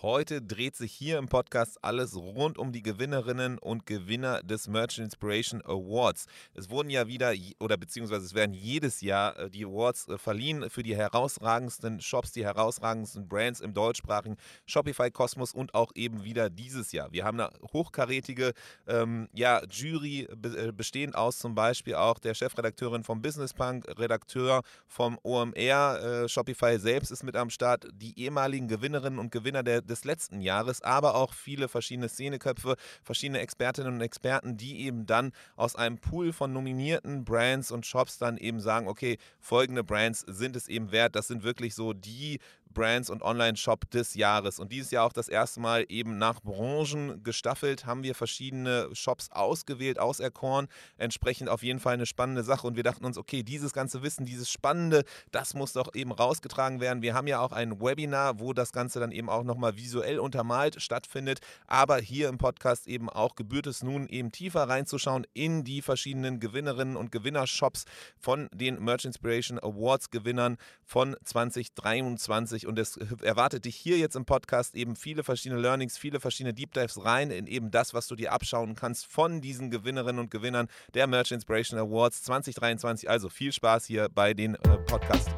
Heute dreht sich hier im Podcast alles rund um die Gewinnerinnen und Gewinner des Merchant Inspiration Awards. Es wurden ja wieder, oder beziehungsweise es werden jedes Jahr äh, die Awards äh, verliehen für die herausragendsten Shops, die herausragendsten Brands im deutschsprachigen Shopify-Kosmos und auch eben wieder dieses Jahr. Wir haben eine hochkarätige ähm, ja, Jury, äh, bestehend aus zum Beispiel auch der Chefredakteurin vom Business Punk, Redakteur vom OMR, äh, Shopify selbst ist mit am Start, die ehemaligen Gewinnerinnen und Gewinner der des letzten Jahres, aber auch viele verschiedene Szeneköpfe, verschiedene Expertinnen und Experten, die eben dann aus einem Pool von nominierten Brands und Shops dann eben sagen, okay, folgende Brands sind es eben wert. Das sind wirklich so die Brands und Online-Shop des Jahres. Und dieses Jahr auch das erste Mal eben nach Branchen gestaffelt, haben wir verschiedene Shops ausgewählt, auserkoren. Entsprechend auf jeden Fall eine spannende Sache. Und wir dachten uns, okay, dieses ganze Wissen, dieses Spannende, das muss doch eben rausgetragen werden. Wir haben ja auch ein Webinar, wo das Ganze dann eben auch nochmal visuell untermalt stattfindet. Aber hier im Podcast eben auch gebührt es nun eben tiefer reinzuschauen in die verschiedenen Gewinnerinnen und Gewinnershops von den Merch Inspiration Awards Gewinnern von 2023 und es erwartet dich hier jetzt im Podcast eben viele verschiedene Learnings, viele verschiedene Deep Dives rein in eben das, was du dir abschauen kannst von diesen Gewinnerinnen und Gewinnern der Merch Inspiration Awards 2023. Also viel Spaß hier bei den äh, Podcast.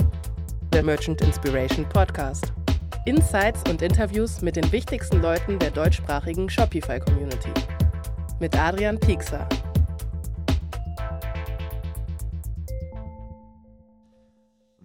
Der Merchant Inspiration Podcast. Insights und Interviews mit den wichtigsten Leuten der deutschsprachigen Shopify Community. Mit Adrian Piekser.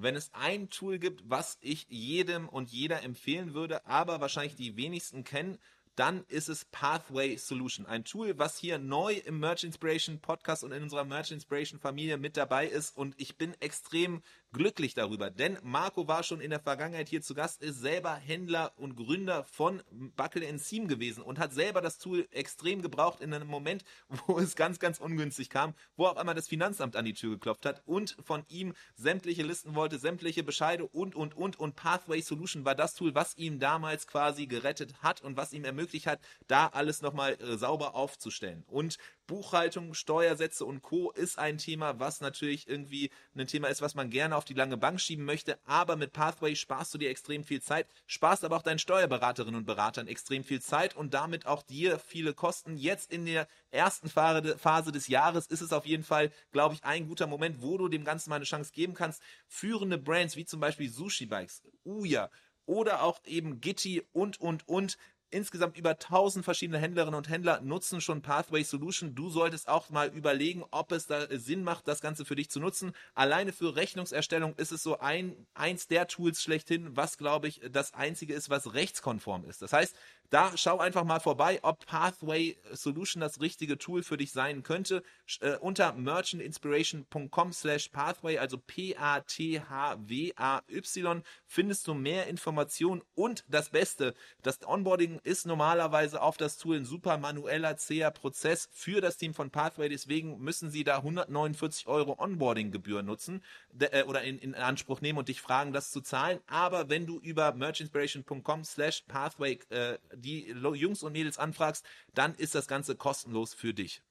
Wenn es ein Tool gibt, was ich jedem und jeder empfehlen würde, aber wahrscheinlich die wenigsten kennen, dann ist es Pathway Solution. Ein Tool, was hier neu im Merch Inspiration Podcast und in unserer Merch Inspiration Familie mit dabei ist. Und ich bin extrem glücklich darüber, denn Marco war schon in der Vergangenheit hier zu Gast, ist selber Händler und Gründer von Buckle Seam gewesen und hat selber das Tool extrem gebraucht in einem Moment, wo es ganz, ganz ungünstig kam, wo auf einmal das Finanzamt an die Tür geklopft hat und von ihm sämtliche Listen wollte, sämtliche Bescheide und, und, und. Und Pathway Solution war das Tool, was ihm damals quasi gerettet hat und was ihm ermöglicht hat, da alles nochmal äh, sauber aufzustellen. Und Buchhaltung, Steuersätze und Co. ist ein Thema, was natürlich irgendwie ein Thema ist, was man gerne auf die lange Bank schieben möchte. Aber mit Pathway sparst du dir extrem viel Zeit, sparst aber auch deinen Steuerberaterinnen und Beratern extrem viel Zeit und damit auch dir viele Kosten. Jetzt in der ersten Phase des Jahres ist es auf jeden Fall, glaube ich, ein guter Moment, wo du dem Ganzen mal eine Chance geben kannst. Führende Brands wie zum Beispiel Sushi Bikes, Uya, oder auch eben Gitti und, und, und Insgesamt über 1000 verschiedene Händlerinnen und Händler nutzen schon Pathway Solution. Du solltest auch mal überlegen, ob es da Sinn macht, das Ganze für dich zu nutzen. Alleine für Rechnungserstellung ist es so ein, eins der Tools schlechthin, was glaube ich das einzige ist, was rechtskonform ist. Das heißt, da schau einfach mal vorbei, ob Pathway Solution das richtige Tool für dich sein könnte. Äh, unter merchantinspiration.com slash pathway, also P-A-T-H-W-A-Y, findest du mehr Informationen und das Beste, das Onboarding ist normalerweise auf das Tool ein super manueller, zäher Prozess für das Team von Pathway, deswegen müssen sie da 149 Euro Onboarding-Gebühr nutzen äh, oder in, in Anspruch nehmen und dich fragen, das zu zahlen. Aber wenn du über merchinspiration.com slash pathway äh, die Jungs und Mädels anfragst, dann ist das Ganze kostenlos für dich.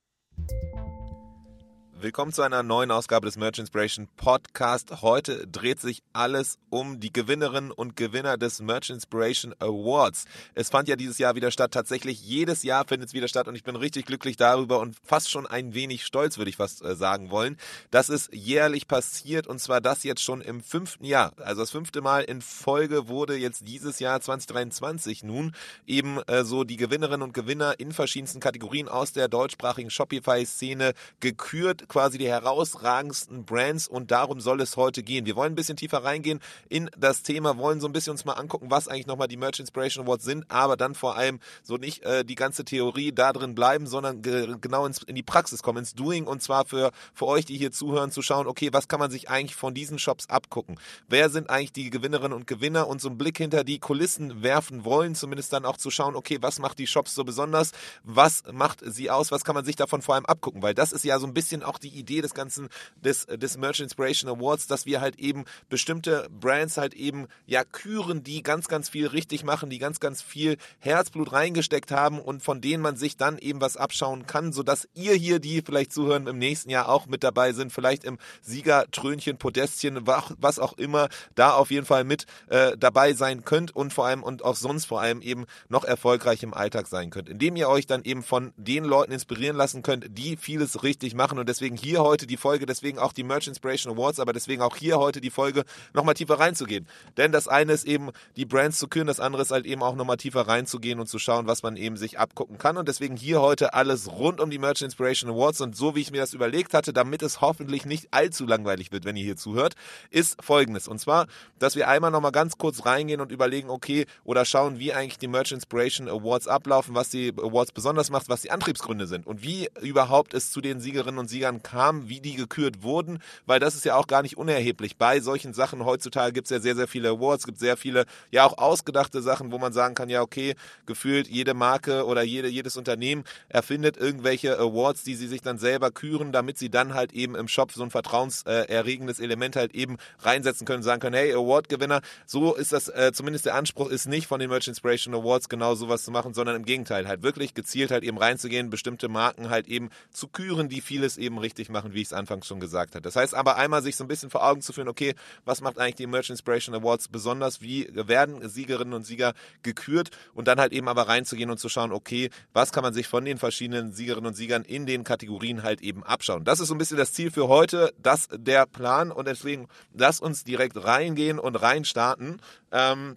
Willkommen zu einer neuen Ausgabe des Merch Inspiration Podcast. Heute dreht sich alles um die Gewinnerinnen und Gewinner des Merch Inspiration Awards. Es fand ja dieses Jahr wieder statt. Tatsächlich jedes Jahr findet es wieder statt und ich bin richtig glücklich darüber und fast schon ein wenig stolz, würde ich fast äh, sagen wollen, dass es jährlich passiert und zwar das jetzt schon im fünften Jahr. Also das fünfte Mal in Folge wurde jetzt dieses Jahr 2023 nun eben äh, so die Gewinnerinnen und Gewinner in verschiedensten Kategorien aus der deutschsprachigen Shopify-Szene gekürt quasi die herausragendsten Brands und darum soll es heute gehen. Wir wollen ein bisschen tiefer reingehen in das Thema, wollen so ein bisschen uns mal angucken, was eigentlich nochmal die Merch Inspiration Awards sind, aber dann vor allem so nicht äh, die ganze Theorie da drin bleiben, sondern ge genau ins, in die Praxis kommen, ins Doing und zwar für, für euch, die hier zuhören, zu schauen, okay, was kann man sich eigentlich von diesen Shops abgucken? Wer sind eigentlich die Gewinnerinnen und Gewinner und so einen Blick hinter die Kulissen werfen wollen, zumindest dann auch zu schauen, okay, was macht die Shops so besonders? Was macht sie aus? Was kann man sich davon vor allem abgucken? Weil das ist ja so ein bisschen auch die Idee des ganzen, des, des Merch Inspiration Awards, dass wir halt eben bestimmte Brands halt eben ja küren, die ganz, ganz viel richtig machen, die ganz, ganz viel Herzblut reingesteckt haben und von denen man sich dann eben was abschauen kann, sodass ihr hier, die vielleicht zuhören, im nächsten Jahr auch mit dabei sind, vielleicht im Siegertrönchen, Podestchen, was auch immer, da auf jeden Fall mit äh, dabei sein könnt und vor allem und auch sonst vor allem eben noch erfolgreich im Alltag sein könnt, indem ihr euch dann eben von den Leuten inspirieren lassen könnt, die vieles richtig machen und deswegen hier heute die Folge, deswegen auch die Merch Inspiration Awards, aber deswegen auch hier heute die Folge nochmal tiefer reinzugehen. Denn das eine ist eben die Brands zu küren, das andere ist halt eben auch nochmal tiefer reinzugehen und zu schauen, was man eben sich abgucken kann. Und deswegen hier heute alles rund um die Merch Inspiration Awards. Und so wie ich mir das überlegt hatte, damit es hoffentlich nicht allzu langweilig wird, wenn ihr hier zuhört, ist folgendes. Und zwar, dass wir einmal nochmal ganz kurz reingehen und überlegen, okay, oder schauen, wie eigentlich die Merch Inspiration Awards ablaufen, was die Awards besonders macht, was die Antriebsgründe sind und wie überhaupt es zu den Siegerinnen und Siegern kam, wie die gekürt wurden, weil das ist ja auch gar nicht unerheblich. Bei solchen Sachen heutzutage gibt es ja sehr, sehr viele Awards, gibt sehr viele, ja auch ausgedachte Sachen, wo man sagen kann, ja okay, gefühlt jede Marke oder jede, jedes Unternehmen erfindet irgendwelche Awards, die sie sich dann selber küren, damit sie dann halt eben im Shop so ein vertrauenserregendes Element halt eben reinsetzen können, sagen können, hey, Award-Gewinner, so ist das, äh, zumindest der Anspruch ist nicht von den Merch Inspiration Awards genau sowas zu machen, sondern im Gegenteil, halt wirklich gezielt halt eben reinzugehen, bestimmte Marken halt eben zu küren, die vieles eben richtig machen, wie ich es anfangs schon gesagt habe. Das heißt aber einmal sich so ein bisschen vor Augen zu führen, okay, was macht eigentlich die Merch Inspiration Awards besonders, wie werden Siegerinnen und Sieger gekürt und dann halt eben aber reinzugehen und zu schauen, okay, was kann man sich von den verschiedenen Siegerinnen und Siegern in den Kategorien halt eben abschauen. Das ist so ein bisschen das Ziel für heute, das der Plan und deswegen lass uns direkt reingehen und reinstarten. Ähm,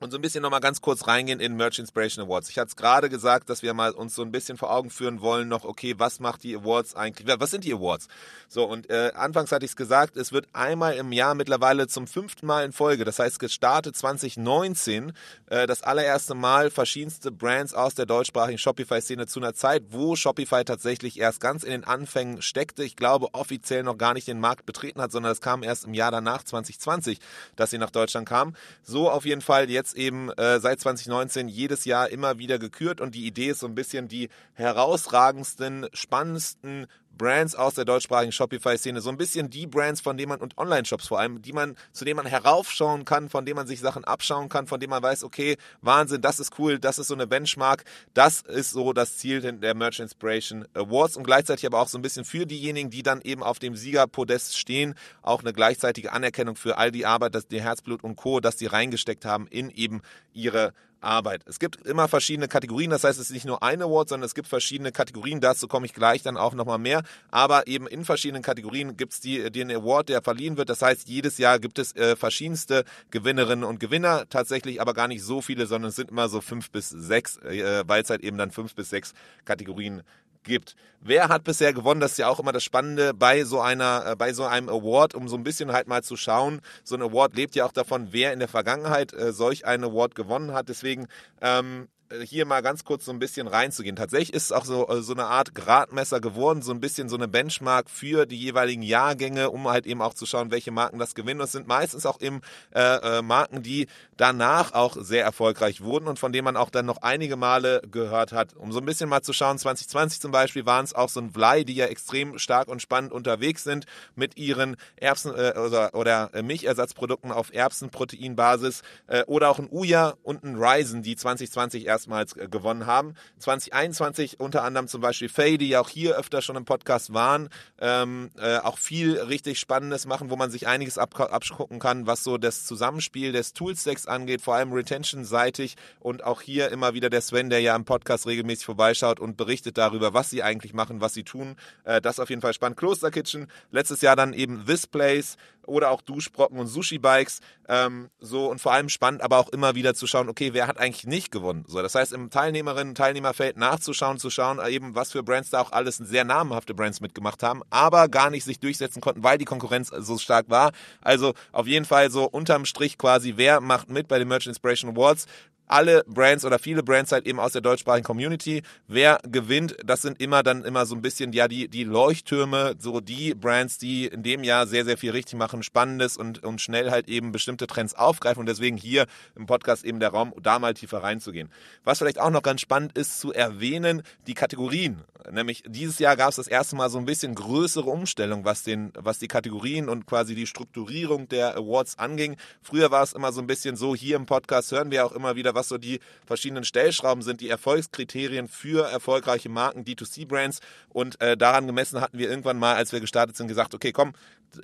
und so ein bisschen nochmal ganz kurz reingehen in Merch Inspiration Awards. Ich hatte es gerade gesagt, dass wir mal uns so ein bisschen vor Augen führen wollen noch, okay, was macht die Awards eigentlich? Was sind die Awards? So, und äh, anfangs hatte ich es gesagt, es wird einmal im Jahr mittlerweile zum fünften Mal in Folge, das heißt gestartet 2019, äh, das allererste Mal verschiedenste Brands aus der deutschsprachigen Shopify-Szene zu einer Zeit, wo Shopify tatsächlich erst ganz in den Anfängen steckte. Ich glaube, offiziell noch gar nicht den Markt betreten hat, sondern es kam erst im Jahr danach, 2020, dass sie nach Deutschland kam. So auf jeden Fall jetzt jetzt eben äh, seit 2019 jedes Jahr immer wieder gekürt. Und die Idee ist so ein bisschen die herausragendsten, spannendsten Brands aus der deutschsprachigen Shopify-Szene, so ein bisschen die Brands, von denen man und Online-Shops vor allem, die man, zu denen man heraufschauen kann, von denen man sich Sachen abschauen kann, von denen man weiß, okay, Wahnsinn, das ist cool, das ist so eine Benchmark, das ist so das Ziel der Merch Inspiration Awards und gleichzeitig aber auch so ein bisschen für diejenigen, die dann eben auf dem Siegerpodest stehen, auch eine gleichzeitige Anerkennung für all die Arbeit, das die Herzblut und Co., dass die reingesteckt haben in eben ihre Arbeit. Es gibt immer verschiedene Kategorien, das heißt, es ist nicht nur ein Award, sondern es gibt verschiedene Kategorien. Dazu komme ich gleich dann auch nochmal mehr. Aber eben in verschiedenen Kategorien gibt es die, den Award, der verliehen wird. Das heißt, jedes Jahr gibt es äh, verschiedenste Gewinnerinnen und Gewinner. Tatsächlich aber gar nicht so viele, sondern es sind immer so fünf bis sechs, äh, weil es halt eben dann fünf bis sechs Kategorien gibt. Wer hat bisher gewonnen? Das ist ja auch immer das Spannende bei so einer, äh, bei so einem Award, um so ein bisschen halt mal zu schauen. So ein Award lebt ja auch davon, wer in der Vergangenheit äh, solch einen Award gewonnen hat. Deswegen ähm, äh, hier mal ganz kurz so ein bisschen reinzugehen. Tatsächlich ist es auch so, äh, so eine Art Gradmesser geworden, so ein bisschen so eine Benchmark für die jeweiligen Jahrgänge, um halt eben auch zu schauen, welche Marken das gewinnen. Das sind meistens auch eben äh, äh, Marken, die danach auch sehr erfolgreich wurden und von denen man auch dann noch einige Male gehört hat. Um so ein bisschen mal zu schauen, 2020 zum Beispiel waren es auch so ein Vlai, die ja extrem stark und spannend unterwegs sind mit ihren Erbsen- äh, oder, oder Milchersatzprodukten auf Erbsenproteinbasis äh, oder auch ein Uja und ein Ryzen, die 2020 erst erstmals äh, gewonnen haben. 2021 unter anderem zum Beispiel Faye, die ja auch hier öfter schon im Podcast waren, ähm, äh, auch viel richtig Spannendes machen, wo man sich einiges ab abgucken kann, was so das Zusammenspiel des Toolstacks angeht, vor allem Retention-seitig und auch hier immer wieder der Sven, der ja im Podcast regelmäßig vorbeischaut und berichtet darüber, was sie eigentlich machen, was sie tun. Äh, das auf jeden Fall spannend. Kloster Kitchen, letztes Jahr dann eben This Place, oder auch Duschbrocken und Sushi-Bikes. Ähm, so und vor allem spannend, aber auch immer wieder zu schauen, okay, wer hat eigentlich nicht gewonnen? So, das heißt, im Teilnehmerinnen- Teilnehmerfeld nachzuschauen, zu schauen, äh, eben, was für Brands da auch alles sehr namhafte Brands mitgemacht haben, aber gar nicht sich durchsetzen konnten, weil die Konkurrenz so stark war. Also auf jeden Fall so unterm Strich quasi, wer macht mit bei den Merchant Inspiration Awards? Alle Brands oder viele Brands halt eben aus der deutschsprachigen Community. Wer gewinnt, das sind immer dann immer so ein bisschen ja die, die Leuchttürme, so die Brands, die in dem Jahr sehr, sehr viel richtig machen, Spannendes und, und schnell halt eben bestimmte Trends aufgreifen und deswegen hier im Podcast eben der Raum, da mal tiefer reinzugehen. Was vielleicht auch noch ganz spannend ist zu erwähnen, die Kategorien. Nämlich dieses Jahr gab es das erste Mal so ein bisschen größere Umstellung, was, den, was die Kategorien und quasi die Strukturierung der Awards anging. Früher war es immer so ein bisschen so, hier im Podcast hören wir auch immer wieder, was so die verschiedenen Stellschrauben sind, die Erfolgskriterien für erfolgreiche Marken, D2C-Brands. Und äh, daran gemessen hatten wir irgendwann mal, als wir gestartet sind, gesagt, okay, komm,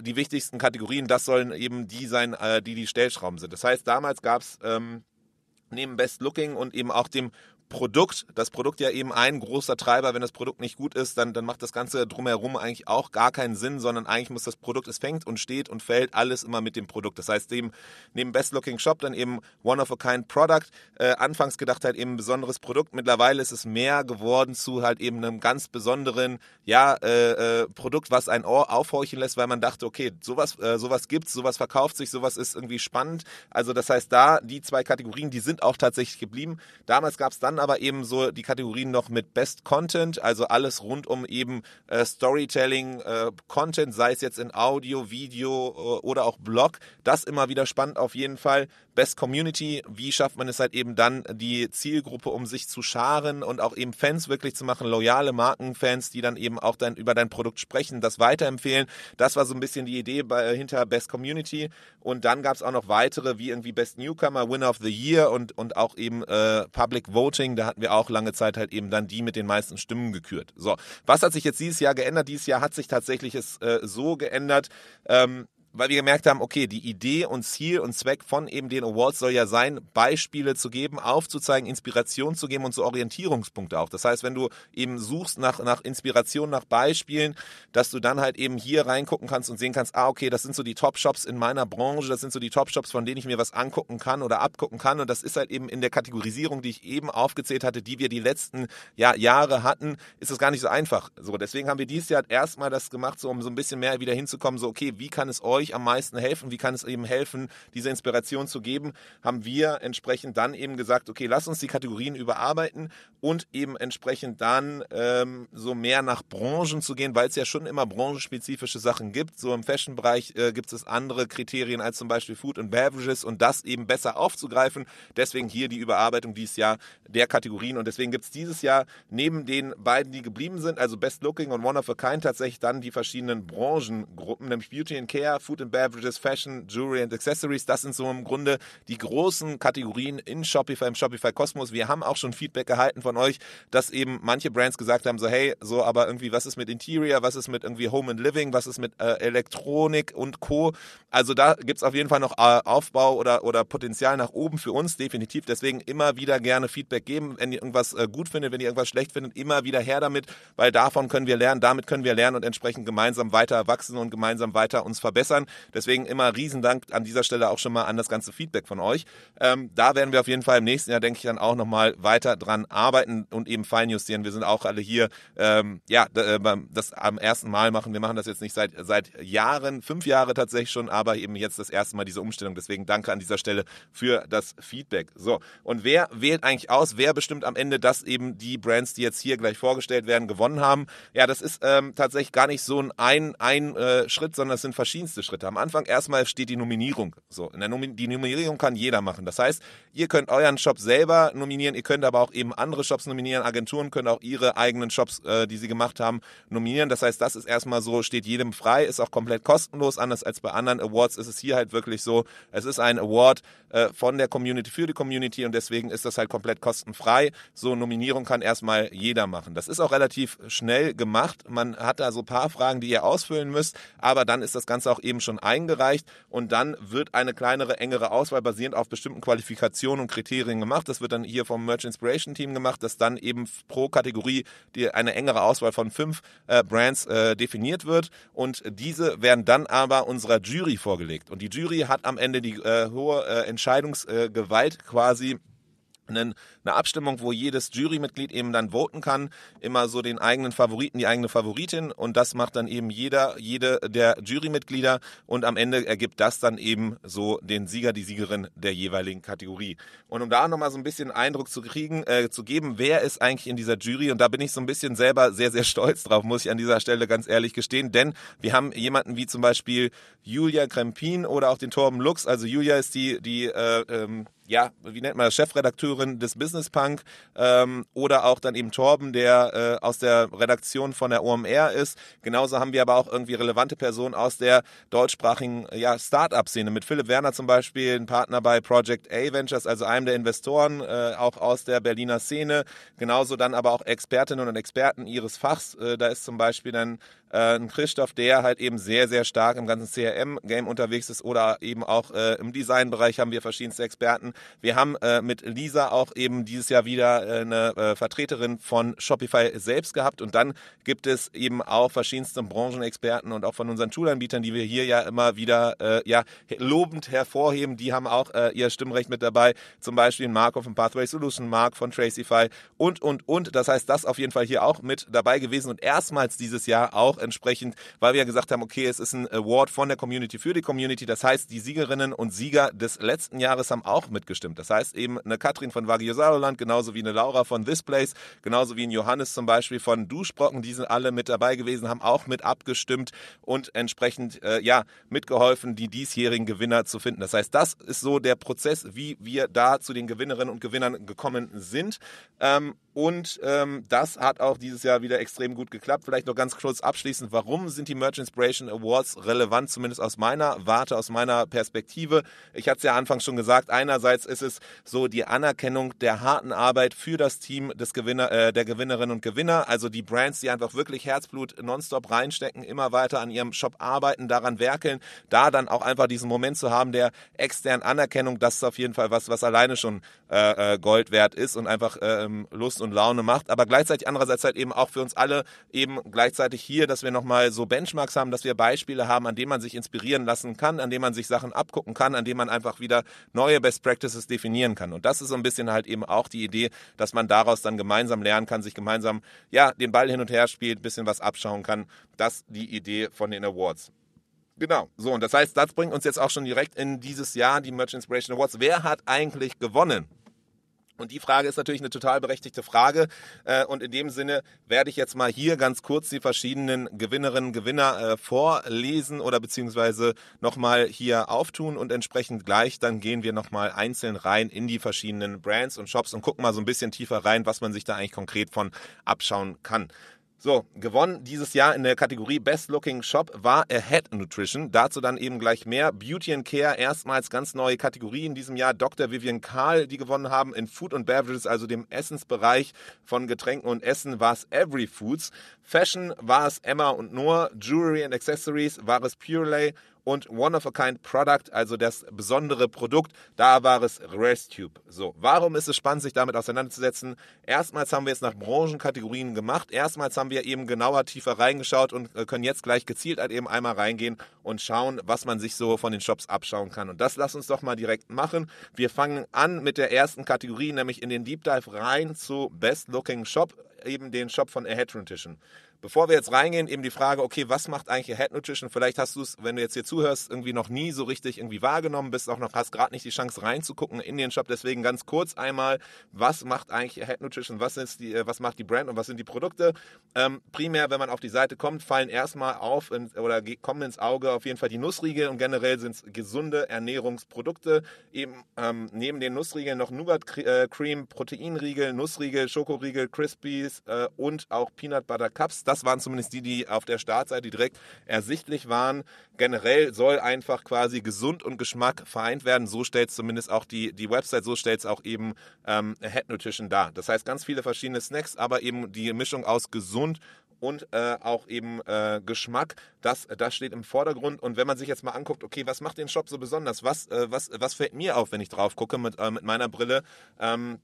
die wichtigsten Kategorien, das sollen eben die sein, äh, die die Stellschrauben sind. Das heißt, damals gab es ähm, neben Best Looking und eben auch dem Produkt, das Produkt ja eben ein großer Treiber, wenn das Produkt nicht gut ist, dann, dann macht das Ganze drumherum eigentlich auch gar keinen Sinn, sondern eigentlich muss das Produkt, es fängt und steht und fällt alles immer mit dem Produkt. Das heißt, dem, neben Best Looking Shop dann eben One of a Kind Product, äh, anfangs gedacht halt eben ein besonderes Produkt, mittlerweile ist es mehr geworden zu halt eben einem ganz besonderen, ja, äh, äh, Produkt, was ein Ohr aufhorchen lässt, weil man dachte, okay, sowas, äh, sowas gibt's, sowas verkauft sich, sowas ist irgendwie spannend. Also das heißt, da die zwei Kategorien, die sind auch tatsächlich geblieben. Damals gab es dann aber eben so die Kategorien noch mit Best Content, also alles rund um eben äh, Storytelling, äh, Content, sei es jetzt in Audio, Video äh, oder auch Blog. Das immer wieder spannend auf jeden Fall. Best Community, wie schafft man es halt eben dann, die Zielgruppe um sich zu scharen und auch eben Fans wirklich zu machen, loyale Markenfans, die dann eben auch dann über dein Produkt sprechen, das weiterempfehlen. Das war so ein bisschen die Idee bei, hinter Best Community. Und dann gab es auch noch weitere, wie irgendwie Best Newcomer, Winner of the Year und, und auch eben äh, Public Voting. Da hatten wir auch lange Zeit halt eben dann die mit den meisten Stimmen gekürt. So, was hat sich jetzt dieses Jahr geändert? Dieses Jahr hat sich tatsächlich es äh, so geändert, ähm, weil wir gemerkt haben, okay, die Idee und Ziel und Zweck von eben den Awards soll ja sein, Beispiele zu geben, aufzuzeigen, Inspiration zu geben und so Orientierungspunkte auch. Das heißt, wenn du eben suchst nach, nach Inspiration, nach Beispielen, dass du dann halt eben hier reingucken kannst und sehen kannst, ah, okay, das sind so die Top-Shops in meiner Branche, das sind so die Top-Shops, von denen ich mir was angucken kann oder abgucken kann. Und das ist halt eben in der Kategorisierung, die ich eben aufgezählt hatte, die wir die letzten ja, Jahre hatten, ist es gar nicht so einfach. So, deswegen haben wir dieses Jahr erstmal das gemacht, so um so ein bisschen mehr wieder hinzukommen, so, okay, wie kann es euch euch am meisten helfen? Wie kann es eben helfen, diese Inspiration zu geben? Haben wir entsprechend dann eben gesagt, okay, lass uns die Kategorien überarbeiten und eben entsprechend dann ähm, so mehr nach Branchen zu gehen, weil es ja schon immer branchenspezifische Sachen gibt. So im Fashion-Bereich äh, gibt es andere Kriterien als zum Beispiel Food and Beverages und das eben besser aufzugreifen. Deswegen hier die Überarbeitung dieses Jahr der Kategorien und deswegen gibt es dieses Jahr neben den beiden, die geblieben sind, also Best Looking und One of a Kind, tatsächlich dann die verschiedenen Branchengruppen, nämlich Beauty and Care, Food and Beverages, Fashion, Jewelry and Accessories. Das sind so im Grunde die großen Kategorien in Shopify, im Shopify Kosmos. Wir haben auch schon Feedback erhalten von euch, dass eben manche Brands gesagt haben, so hey, so aber irgendwie, was ist mit Interior, was ist mit irgendwie Home and Living, was ist mit äh, Elektronik und Co. Also da gibt es auf jeden Fall noch äh, Aufbau oder, oder Potenzial nach oben für uns, definitiv. Deswegen immer wieder gerne Feedback geben, wenn ihr irgendwas äh, gut findet, wenn ihr irgendwas schlecht findet, immer wieder her damit, weil davon können wir lernen, damit können wir lernen und entsprechend gemeinsam weiter wachsen und gemeinsam weiter uns verbessern. Deswegen immer Riesendank an dieser Stelle auch schon mal an das ganze Feedback von euch. Ähm, da werden wir auf jeden Fall im nächsten Jahr, denke ich, dann auch nochmal weiter dran arbeiten und eben feinjustieren. Wir sind auch alle hier, ähm, ja, äh, das am ersten Mal machen. Wir machen das jetzt nicht seit, seit Jahren, fünf Jahre tatsächlich schon, aber eben jetzt das erste Mal diese Umstellung. Deswegen danke an dieser Stelle für das Feedback. So, und wer wählt eigentlich aus? Wer bestimmt am Ende, dass eben die Brands, die jetzt hier gleich vorgestellt werden, gewonnen haben? Ja, das ist ähm, tatsächlich gar nicht so ein, ein äh, Schritt, sondern es sind verschiedenste Schritte. Am Anfang erstmal steht die Nominierung. So, in der Nomi die Nominierung kann jeder machen. Das heißt, ihr könnt euren Shop selber nominieren, ihr könnt aber auch eben andere Shops nominieren. Agenturen können auch ihre eigenen Shops, äh, die sie gemacht haben, nominieren. Das heißt, das ist erstmal so, steht jedem frei, ist auch komplett kostenlos. Anders als bei anderen Awards ist es hier halt wirklich so, es ist ein Award äh, von der Community für die Community und deswegen ist das halt komplett kostenfrei. So Nominierung kann erstmal jeder machen. Das ist auch relativ schnell gemacht. Man hat da so ein paar Fragen, die ihr ausfüllen müsst, aber dann ist das Ganze auch eben schon eingereicht und dann wird eine kleinere, engere Auswahl basierend auf bestimmten Qualifikationen und Kriterien gemacht. Das wird dann hier vom Merch Inspiration Team gemacht, dass dann eben pro Kategorie die, eine engere Auswahl von fünf äh, Brands äh, definiert wird und diese werden dann aber unserer Jury vorgelegt und die Jury hat am Ende die äh, hohe äh, Entscheidungsgewalt quasi eine Abstimmung, wo jedes Jurymitglied eben dann voten kann, immer so den eigenen Favoriten, die eigene Favoritin. Und das macht dann eben jeder, jede der Jurymitglieder. Und am Ende ergibt das dann eben so den Sieger, die Siegerin der jeweiligen Kategorie. Und um da nochmal so ein bisschen Eindruck zu kriegen, äh, zu geben, wer ist eigentlich in dieser Jury? Und da bin ich so ein bisschen selber sehr, sehr stolz drauf, muss ich an dieser Stelle ganz ehrlich gestehen, denn wir haben jemanden wie zum Beispiel Julia Krempin oder auch den Torben Lux, also Julia ist die, die äh, ähm, ja, wie nennt man das, Chefredakteurin des Business Punk ähm, oder auch dann eben Torben, der äh, aus der Redaktion von der OMR ist. Genauso haben wir aber auch irgendwie relevante Personen aus der deutschsprachigen ja, Start-up-Szene. Mit Philipp Werner zum Beispiel, ein Partner bei Project A Ventures, also einem der Investoren, äh, auch aus der Berliner Szene. Genauso dann aber auch Expertinnen und Experten ihres Fachs. Äh, da ist zum Beispiel dann äh, ein Christoph, der halt eben sehr, sehr stark im ganzen CRM-Game unterwegs ist oder eben auch äh, im Designbereich haben wir verschiedenste Experten. Wir haben äh, mit Lisa auch eben dieses Jahr wieder äh, eine äh, Vertreterin von Shopify selbst gehabt und dann gibt es eben auch verschiedenste Branchenexperten und auch von unseren Schuleinbietern, die wir hier ja immer wieder äh, ja, lobend hervorheben, die haben auch äh, ihr Stimmrecht mit dabei, zum Beispiel Mark von Pathway Solution, Mark von Tracify und, und, und. Das heißt, das auf jeden Fall hier auch mit dabei gewesen und erstmals dieses Jahr auch entsprechend, weil wir ja gesagt haben, okay, es ist ein Award von der Community für die Community. Das heißt, die Siegerinnen und Sieger des letzten Jahres haben auch mitgestimmt. Das heißt eben eine Katrin von Wagyu Saarland, genauso wie eine Laura von This Place, genauso wie ein Johannes zum Beispiel von Duschbrocken, die sind alle mit dabei gewesen, haben auch mit abgestimmt und entsprechend äh, ja mitgeholfen, die diesjährigen Gewinner zu finden. Das heißt, das ist so der Prozess, wie wir da zu den Gewinnerinnen und Gewinnern gekommen sind. Ähm, und ähm, das hat auch dieses Jahr wieder extrem gut geklappt. Vielleicht noch ganz kurz abschließend, warum sind die Merch Inspiration Awards relevant, zumindest aus meiner Warte, aus meiner Perspektive? Ich hatte es ja anfangs schon gesagt, einerseits ist es so die Anerkennung der harten Arbeit für das Team des Gewinner, äh, der Gewinnerinnen und Gewinner, also die Brands, die einfach wirklich Herzblut nonstop reinstecken, immer weiter an ihrem Shop arbeiten, daran werkeln, da dann auch einfach diesen Moment zu haben der externen Anerkennung, das ist auf jeden Fall was, was alleine schon äh, äh Gold wert ist und einfach ähm, Lust und Laune macht, aber gleichzeitig andererseits halt eben auch für uns alle eben gleichzeitig hier, dass wir nochmal so Benchmarks haben, dass wir Beispiele haben, an denen man sich inspirieren lassen kann, an denen man sich Sachen abgucken kann, an denen man einfach wieder neue Best Practices definieren kann. Und das ist so ein bisschen halt eben auch die Idee, dass man daraus dann gemeinsam lernen kann, sich gemeinsam, ja, den Ball hin und her spielt, bisschen was abschauen kann. Das die Idee von den Awards. Genau. So, und das heißt, das bringt uns jetzt auch schon direkt in dieses Jahr die Merch Inspiration Awards. Wer hat eigentlich gewonnen? Und die Frage ist natürlich eine total berechtigte Frage. Äh, und in dem Sinne werde ich jetzt mal hier ganz kurz die verschiedenen Gewinnerinnen und Gewinner äh, vorlesen oder beziehungsweise nochmal hier auftun und entsprechend gleich dann gehen wir nochmal einzeln rein in die verschiedenen Brands und Shops und gucken mal so ein bisschen tiefer rein, was man sich da eigentlich konkret von abschauen kann. So, gewonnen dieses Jahr in der Kategorie Best Looking Shop war Ahead Nutrition. Dazu dann eben gleich mehr. Beauty and Care, erstmals ganz neue Kategorie in diesem Jahr. Dr. Vivian Karl, die gewonnen haben in Food and Beverages, also dem Essensbereich von Getränken und Essen, war es Every Foods. Fashion war es Emma und Noah. Jewelry and Accessories war es Purelay und One-of-a-Kind Product, also das besondere Produkt, da war es ResTube. So, warum ist es spannend, sich damit auseinanderzusetzen? Erstmals haben wir jetzt nach Branchenkategorien gemacht. Erstmals haben wir eben genauer tiefer reingeschaut und äh, können jetzt gleich gezielt halt eben einmal reingehen und schauen, was man sich so von den Shops abschauen kann. Und das lass uns doch mal direkt machen. Wir fangen an mit der ersten Kategorie, nämlich in den Deep Dive rein zu Best Looking Shop, eben den Shop von Ahead Nutrition. Bevor wir jetzt reingehen, eben die Frage, okay, was macht eigentlich Head Nutrition? Vielleicht hast du es, wenn du jetzt hier zuhörst, irgendwie noch nie so richtig irgendwie wahrgenommen, bist auch noch, hast gerade nicht die Chance reinzugucken in den Shop. Deswegen ganz kurz einmal, was macht eigentlich Head Nutrition? Was ist die, äh, was macht die Brand und was sind die Produkte? Ähm, primär, wenn man auf die Seite kommt, fallen erstmal auf in, oder kommen ins Auge auf jeden Fall die Nussriegel und generell sind es gesunde Ernährungsprodukte. Eben ähm, neben den Nussriegeln noch Nougat äh, Cream, Proteinriegel, Nussriegel, Schokoriegel, Crispies äh, und auch Peanut Butter Cups das waren zumindest die, die auf der Startseite direkt ersichtlich waren. Generell soll einfach quasi gesund und Geschmack vereint werden. So stellt es zumindest auch die, die Website, so stellt es auch eben ähm, Head Nutrition dar. Das heißt ganz viele verschiedene Snacks, aber eben die Mischung aus gesund und äh, auch eben äh, Geschmack, das, das steht im Vordergrund. Und wenn man sich jetzt mal anguckt, okay, was macht den Shop so besonders? Was, äh, was, was fällt mir auf, wenn ich drauf gucke mit, äh, mit meiner Brille? Ähm,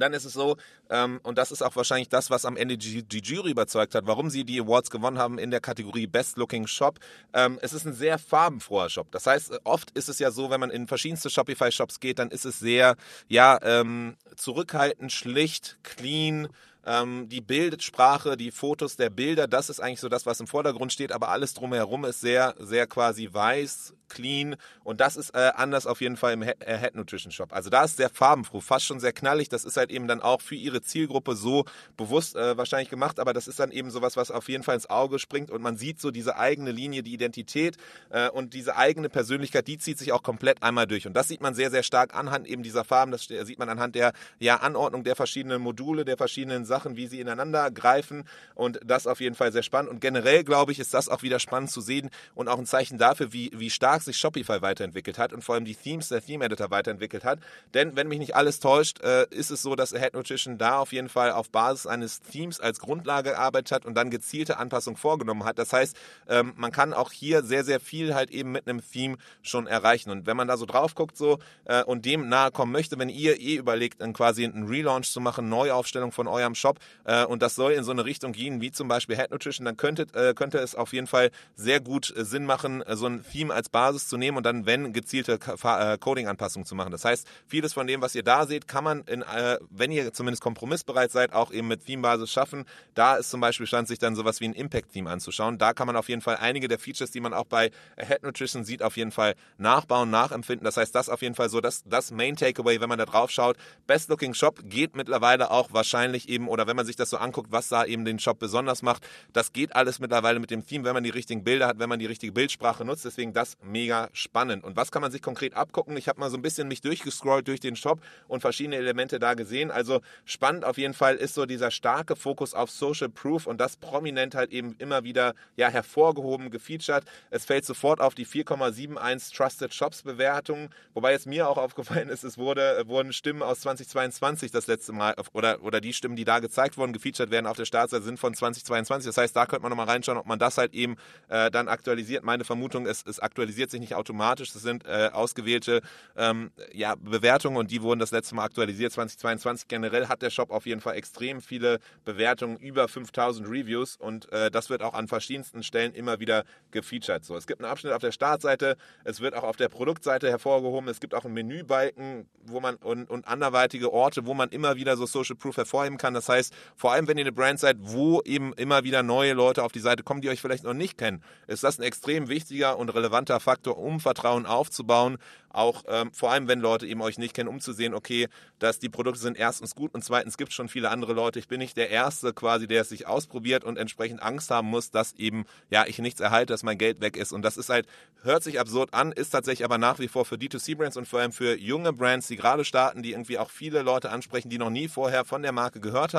dann ist es so, ähm, und das ist auch wahrscheinlich das, was am Ende die, die, Jury überzeugt hat, warum sie die Awards gewonnen haben in der Kategorie Best Looking Shop. Ähm, es ist ein sehr farbenfroher Shop. Das heißt, oft ist es ja so, wenn man in verschiedenste Shopify-Shops geht, dann ist es sehr, ja, ähm, zurückhaltend, schlicht, clean, ähm, die Bildsprache, die Fotos der Bilder, das ist eigentlich so das, was im Vordergrund steht, aber alles drumherum ist sehr, sehr quasi weiß, clean und das ist äh, anders auf jeden Fall im Head, äh, Head Nutrition Shop. Also da ist sehr farbenfroh, fast schon sehr knallig. Das ist halt eben dann auch für ihre Zielgruppe so bewusst äh, wahrscheinlich gemacht, aber das ist dann eben sowas, was auf jeden Fall ins Auge springt und man sieht so diese eigene Linie, die Identität äh, und diese eigene Persönlichkeit, die zieht sich auch komplett einmal durch und das sieht man sehr, sehr stark anhand eben dieser Farben. Das sieht man anhand der ja, Anordnung der verschiedenen Module, der verschiedenen Sachen, wie sie ineinander greifen und das auf jeden Fall sehr spannend und generell glaube ich, ist das auch wieder spannend zu sehen und auch ein Zeichen dafür, wie, wie stark sich Shopify weiterentwickelt hat und vor allem die Themes der Theme Editor weiterentwickelt hat. Denn wenn mich nicht alles täuscht, äh, ist es so, dass Head Nutrition da auf jeden Fall auf Basis eines Themes als Grundlage gearbeitet hat und dann gezielte Anpassungen vorgenommen hat. Das heißt, ähm, man kann auch hier sehr, sehr viel halt eben mit einem Theme schon erreichen. Und wenn man da so drauf guckt so äh, und dem nahe kommen möchte, wenn ihr eh überlegt, dann quasi einen Relaunch zu machen, Neuaufstellung von eurem Shop äh, und das soll in so eine Richtung gehen, wie zum Beispiel Head Nutrition, dann könnte, äh, könnte es auf jeden Fall sehr gut äh, Sinn machen, äh, so ein Theme als Basis zu nehmen und dann, wenn, gezielte äh, Coding-Anpassungen zu machen. Das heißt, vieles von dem, was ihr da seht, kann man, in, wenn ihr zumindest kompromissbereit seid, auch eben mit Theme-Basis schaffen. Da ist zum Beispiel stand sich dann sowas wie ein Impact-Theme anzuschauen. Da kann man auf jeden Fall einige der Features, die man auch bei Head Nutrition sieht, auf jeden Fall nachbauen, nachempfinden. Das heißt, das auf jeden Fall so das, das Main Takeaway, wenn man da drauf schaut. Best Looking Shop geht mittlerweile auch wahrscheinlich eben, oder wenn man sich das so anguckt, was da eben den Shop besonders macht, das geht alles mittlerweile mit dem Theme, wenn man die richtigen Bilder hat, wenn man die richtige Bildsprache nutzt. Deswegen das mega spannend. Und was kann man sich konkret abgucken? Ich habe mal so ein bisschen mich durchgescrollt durch den Shop und verschiedene Elemente da gesehen. Also spannend auf jeden Fall ist so dieser starke Fokus auf Social Proof und das prominent halt eben immer wieder ja, hervorgehoben, gefeatured. Es fällt sofort auf die 4,71 Trusted Shops Bewertungen, wobei es mir auch aufgefallen ist, es wurde, wurden Stimmen aus 2022 das letzte Mal oder, oder die Stimmen, die da gezeigt wurden, gefeatured werden auf der Startseite, sind von 2022. Das heißt, da könnte man nochmal reinschauen, ob man das halt eben äh, dann aktualisiert. Meine Vermutung ist, es aktualisiert sich nicht automatisch. Das sind äh, ausgewählte ähm, ja, Bewertungen und die wurden das letzte Mal aktualisiert 2022. Generell hat der Shop auf jeden Fall extrem viele Bewertungen, über 5000 Reviews und äh, das wird auch an verschiedensten Stellen immer wieder gefeatured. So, es gibt einen Abschnitt auf der Startseite, es wird auch auf der Produktseite hervorgehoben, es gibt auch einen Menübalken, wo man und, und anderweitige Orte, wo man immer wieder so Social Proof hervorheben kann. Das heißt, vor allem wenn ihr eine Brand seid, wo eben immer wieder neue Leute auf die Seite kommen, die euch vielleicht noch nicht kennen, ist das ein extrem wichtiger und relevanter Faktor, um Vertrauen aufzubauen. Auch ähm, vor allem, wenn Leute eben euch nicht kennen, um zu sehen, okay, dass die Produkte sind erstens gut und zweitens gibt es schon viele andere Leute. Ich bin nicht der Erste quasi, der es sich ausprobiert und entsprechend Angst haben muss, dass eben, ja, ich nichts erhalte, dass mein Geld weg ist. Und das ist halt, hört sich absurd an, ist tatsächlich aber nach wie vor für D2C-Brands und vor allem für junge Brands, die gerade starten, die irgendwie auch viele Leute ansprechen, die noch nie vorher von der Marke gehört haben.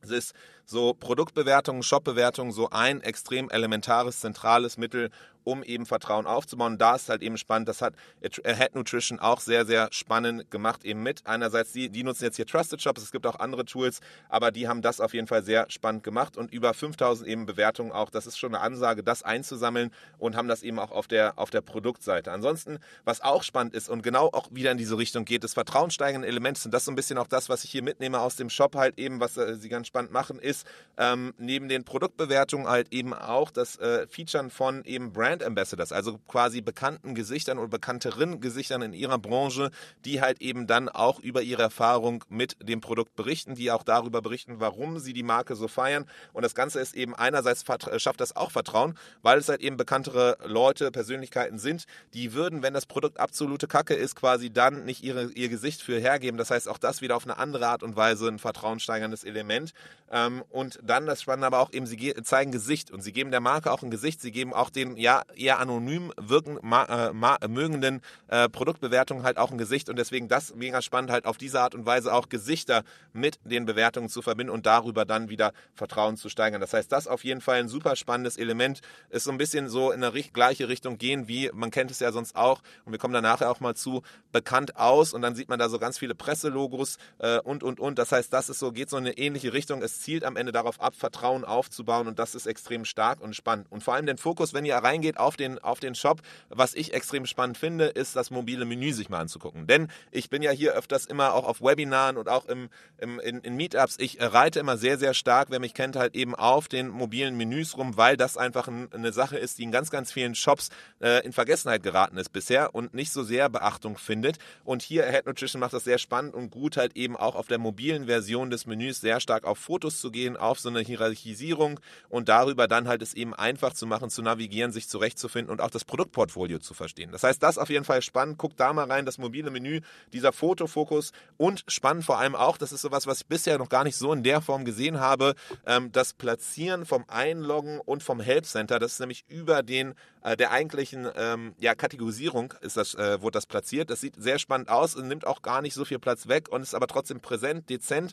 Es ist so Produktbewertungen, Shopbewertungen so ein extrem elementares, zentrales Mittel, um eben Vertrauen aufzubauen. Da ist halt eben spannend, das hat Head Nutrition auch sehr, sehr spannend gemacht eben mit. Einerseits, die, die nutzen jetzt hier Trusted Shops, es gibt auch andere Tools, aber die haben das auf jeden Fall sehr spannend gemacht und über 5000 eben Bewertungen auch, das ist schon eine Ansage, das einzusammeln und haben das eben auch auf der, auf der Produktseite. Ansonsten, was auch spannend ist und genau auch wieder in diese Richtung geht, das vertrauenssteigende Elemente sind das so ein bisschen auch das, was ich hier mitnehme aus dem Shop halt eben, was äh, sie ganz spannend machen, ist ähm, neben den Produktbewertungen halt eben auch das äh, Featuren von eben Brand Ambassadors, also quasi bekannten Gesichtern oder bekannteren Gesichtern in ihrer Branche, die halt eben dann auch über ihre Erfahrung mit dem Produkt berichten, die auch darüber berichten, warum sie die Marke so feiern. Und das Ganze ist eben einerseits schafft das auch Vertrauen, weil es halt eben bekanntere Leute, Persönlichkeiten sind, die würden, wenn das Produkt absolute Kacke ist, quasi dann nicht ihre, ihr Gesicht für hergeben. Das heißt, auch das wieder auf eine andere Art und Weise ein vertrauenssteigerndes Element. Ähm, und dann das Spannende aber auch eben, sie zeigen Gesicht und sie geben der Marke auch ein Gesicht, sie geben auch den ja eher anonym wirken, äh, mögenden äh, Produktbewertungen halt auch ein Gesicht und deswegen das mega spannend halt auf diese Art und Weise auch Gesichter mit den Bewertungen zu verbinden und darüber dann wieder Vertrauen zu steigern. Das heißt, das auf jeden Fall ein super spannendes Element, ist so ein bisschen so in eine gleiche Richtung gehen, wie man kennt es ja sonst auch und wir kommen da nachher auch mal zu, bekannt aus und dann sieht man da so ganz viele Presselogos äh, und und und. Das heißt, das ist so, geht so in eine ähnliche Richtung. Es zielt am Ende darauf ab, Vertrauen aufzubauen und das ist extrem stark und spannend. Und vor allem den Fokus, wenn ihr reingeht auf den, auf den Shop, was ich extrem spannend finde, ist das mobile Menü sich mal anzugucken. Denn ich bin ja hier öfters immer auch auf Webinaren und auch im, im, in, in Meetups. Ich reite immer sehr, sehr stark, wer mich kennt, halt eben auf den mobilen Menüs rum, weil das einfach ein, eine Sache ist, die in ganz, ganz vielen Shops äh, in Vergessenheit geraten ist bisher und nicht so sehr Beachtung findet. Und hier Head Nutrition macht das sehr spannend und gut, halt eben auch auf der mobilen Version des Menüs sehr stark auf Fotos zu gehen, auf so eine Hierarchisierung und darüber dann halt es eben einfach zu machen, zu navigieren, sich zurechtzufinden und auch das Produktportfolio zu verstehen. Das heißt, das auf jeden Fall spannend. Guckt da mal rein, das mobile Menü, dieser Fotofokus und spannend vor allem auch, das ist sowas, was ich bisher noch gar nicht so in der Form gesehen habe, ähm, das Platzieren vom Einloggen und vom Help Center. Das ist nämlich über den äh, der eigentlichen ähm, ja, Kategorisierung ist das, äh, wurde das platziert. Das sieht sehr spannend aus und nimmt auch gar nicht so viel Platz weg und ist aber trotzdem präsent, dezent.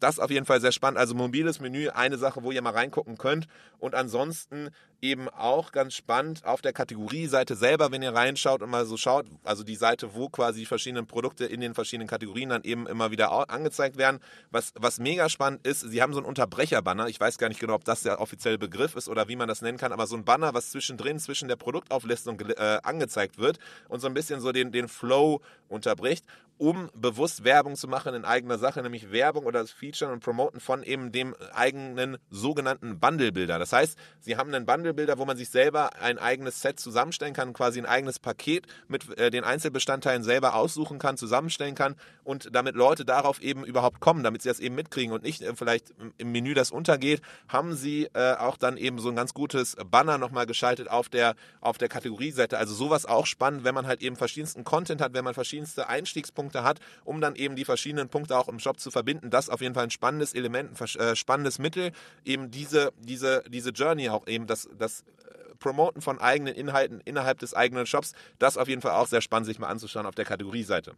Das auf jeden Fall sehr spannend. Also mobiles Menü, eine Sache, wo ihr mal reingucken könnt. Und ansonsten eben auch ganz spannend auf der Kategorieseite selber, wenn ihr reinschaut und mal so schaut, also die Seite, wo quasi die verschiedenen Produkte in den verschiedenen Kategorien dann eben immer wieder angezeigt werden. Was, was mega spannend ist, sie haben so einen Unterbrecherbanner. Ich weiß gar nicht genau, ob das der offizielle Begriff ist oder wie man das nennen kann, aber so ein Banner, was zwischendrin zwischen der Produktauflistung äh, angezeigt wird und so ein bisschen so den, den Flow unterbricht um bewusst Werbung zu machen in eigener Sache, nämlich Werbung oder das Featuren und Promoten von eben dem eigenen sogenannten Bundle-Bilder. Das heißt, sie haben einen Bundle Sammelbilder, wo man sich selber ein eigenes Set zusammenstellen kann, quasi ein eigenes Paket mit äh, den Einzelbestandteilen selber aussuchen kann, zusammenstellen kann und damit Leute darauf eben überhaupt kommen, damit sie das eben mitkriegen und nicht äh, vielleicht im Menü das untergeht, haben sie äh, auch dann eben so ein ganz gutes Banner nochmal geschaltet auf der, auf der Kategorieseite. Also sowas auch spannend, wenn man halt eben verschiedensten Content hat, wenn man verschiedenste Einstiegspunkte hat, um dann eben die verschiedenen Punkte auch im Shop zu verbinden. Das auf jeden Fall ein spannendes Element, ein äh, spannendes Mittel, eben diese, diese, diese Journey auch eben, das, das äh, Promoten von eigenen Inhalten innerhalb des eigenen Shops, das auf jeden Fall auch sehr spannend, sich mal anzuschauen auf der Kategorieseite.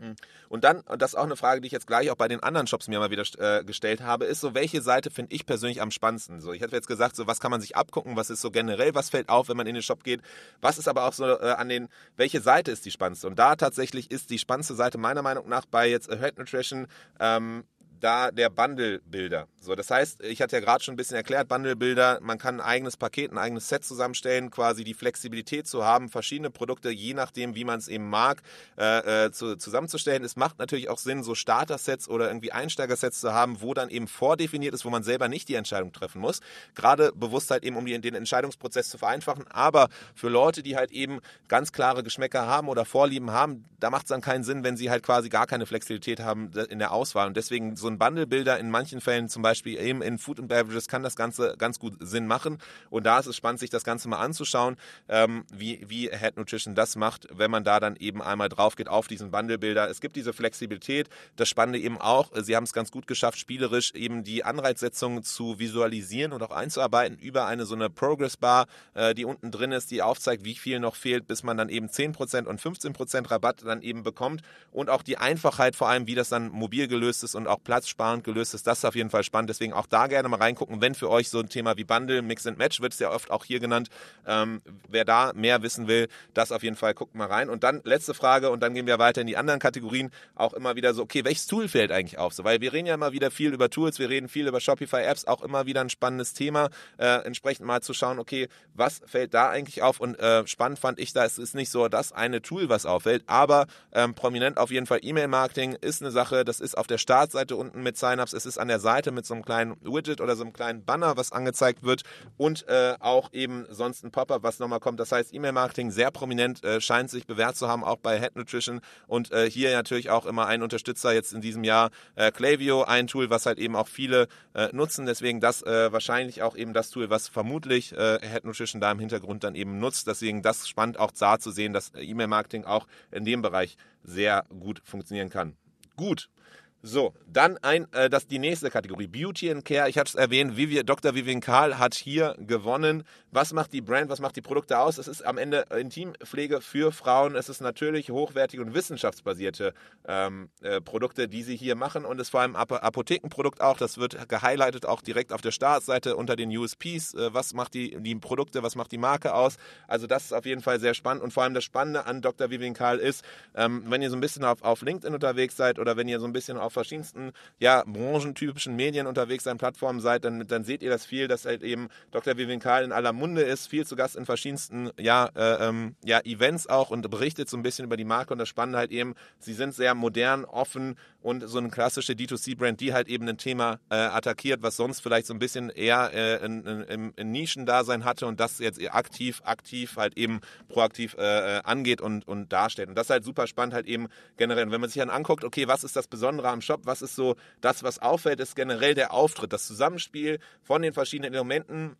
Hm. Und dann, und das ist auch eine Frage, die ich jetzt gleich auch bei den anderen Shops mir mal wieder äh, gestellt habe, ist so, welche Seite finde ich persönlich am spannendsten? So, ich hatte jetzt gesagt, so, was kann man sich abgucken, was ist so generell, was fällt auf, wenn man in den Shop geht, was ist aber auch so äh, an den, welche Seite ist die spannendste? Und da tatsächlich ist die spannendste Seite meiner Meinung nach bei jetzt Head Nutrition ähm, da der Bundle-Bilder. So, das heißt, ich hatte ja gerade schon ein bisschen erklärt, Bundle-Bilder, man kann ein eigenes Paket, ein eigenes Set zusammenstellen, quasi die Flexibilität zu haben, verschiedene Produkte, je nachdem, wie man es eben mag, äh, äh, zu, zusammenzustellen. Es macht natürlich auch Sinn, so Starter-Sets oder irgendwie Einsteiger-Sets zu haben, wo dann eben vordefiniert ist, wo man selber nicht die Entscheidung treffen muss. Gerade bewusst halt eben, um den Entscheidungsprozess zu vereinfachen. Aber für Leute, die halt eben ganz klare Geschmäcker haben oder Vorlieben haben, da macht es dann keinen Sinn, wenn sie halt quasi gar keine Flexibilität haben in der Auswahl. Und deswegen so ein Bundle-Bilder in manchen Fällen, zum Beispiel eben in Food and Beverages, kann das Ganze ganz gut Sinn machen. Und da ist es spannend, sich das Ganze mal anzuschauen, ähm, wie, wie Head Nutrition das macht, wenn man da dann eben einmal drauf geht auf diesen Bundle-Bilder. Es gibt diese Flexibilität. Das Spannende eben auch, sie haben es ganz gut geschafft, spielerisch eben die Anreizsetzung zu visualisieren und auch einzuarbeiten über eine so eine Progress-Bar, äh, die unten drin ist, die aufzeigt, wie viel noch fehlt, bis man dann eben 10% und 15% Rabatt dann eben bekommt. Und auch die Einfachheit vor allem, wie das dann mobil gelöst ist und auch Platz platzsparend gelöst ist. Das ist auf jeden Fall spannend. Deswegen auch da gerne mal reingucken, wenn für euch so ein Thema wie Bundle, Mix and Match wird es ja oft auch hier genannt. Ähm, wer da mehr wissen will, das auf jeden Fall guckt mal rein. Und dann letzte Frage und dann gehen wir weiter in die anderen Kategorien. Auch immer wieder so, okay, welches Tool fällt eigentlich auf? So, weil wir reden ja immer wieder viel über Tools, wir reden viel über Shopify Apps, auch immer wieder ein spannendes Thema. Äh, entsprechend mal zu schauen, okay, was fällt da eigentlich auf? Und äh, spannend fand ich da, es ist nicht so das eine Tool, was auffällt, aber ähm, prominent auf jeden Fall E-Mail-Marketing ist eine Sache, das ist auf der Startseite unten mit Signups. Es ist an der Seite mit so einem kleinen Widget oder so einem kleinen Banner, was angezeigt wird und äh, auch eben sonst ein Pop-up, was nochmal kommt. Das heißt, E-Mail-Marketing sehr prominent äh, scheint sich bewährt zu haben, auch bei Head Nutrition und äh, hier natürlich auch immer ein Unterstützer jetzt in diesem Jahr äh, Clavio, ein Tool, was halt eben auch viele äh, nutzen. Deswegen das äh, wahrscheinlich auch eben das Tool, was vermutlich äh, Head Nutrition da im Hintergrund dann eben nutzt. Deswegen das spannend auch da zu sehen, dass E-Mail-Marketing auch in dem Bereich sehr gut funktionieren kann. Gut, so, dann ein, äh, das die nächste Kategorie, Beauty and Care. Ich hatte es erwähnt, Vivi, Dr. Vivian Karl hat hier gewonnen. Was macht die Brand, was macht die Produkte aus? Es ist am Ende Intimpflege für Frauen. Es ist natürlich hochwertige und wissenschaftsbasierte ähm, äh, Produkte, die sie hier machen und es ist vor allem Ap Apothekenprodukt auch. Das wird gehighlightet auch direkt auf der Startseite unter den USPs. Äh, was macht die, die Produkte, was macht die Marke aus? Also das ist auf jeden Fall sehr spannend und vor allem das Spannende an Dr. Vivian Karl ist, ähm, wenn ihr so ein bisschen auf, auf LinkedIn unterwegs seid oder wenn ihr so ein bisschen auf auf verschiedensten ja, branchentypischen Medien unterwegs seid, Plattformen seid, dann, dann seht ihr das viel, dass halt eben Dr. Vivian Karl in aller Munde ist, viel zu Gast in verschiedensten ja, äh, ähm, ja, Events auch und berichtet so ein bisschen über die Marke und das Spannende halt eben, sie sind sehr modern, offen und so eine klassische D2C-Brand, die halt eben ein Thema äh, attackiert, was sonst vielleicht so ein bisschen eher äh, in, in, in Nischendasein hatte und das jetzt aktiv, aktiv halt eben proaktiv äh, äh, angeht und, und darstellt. Und das ist halt super spannend halt eben generell. Und wenn man sich dann anguckt, okay, was ist das Besondere am Shop, was ist so das, was auffällt, ist generell der Auftritt, das Zusammenspiel von den verschiedenen Elementen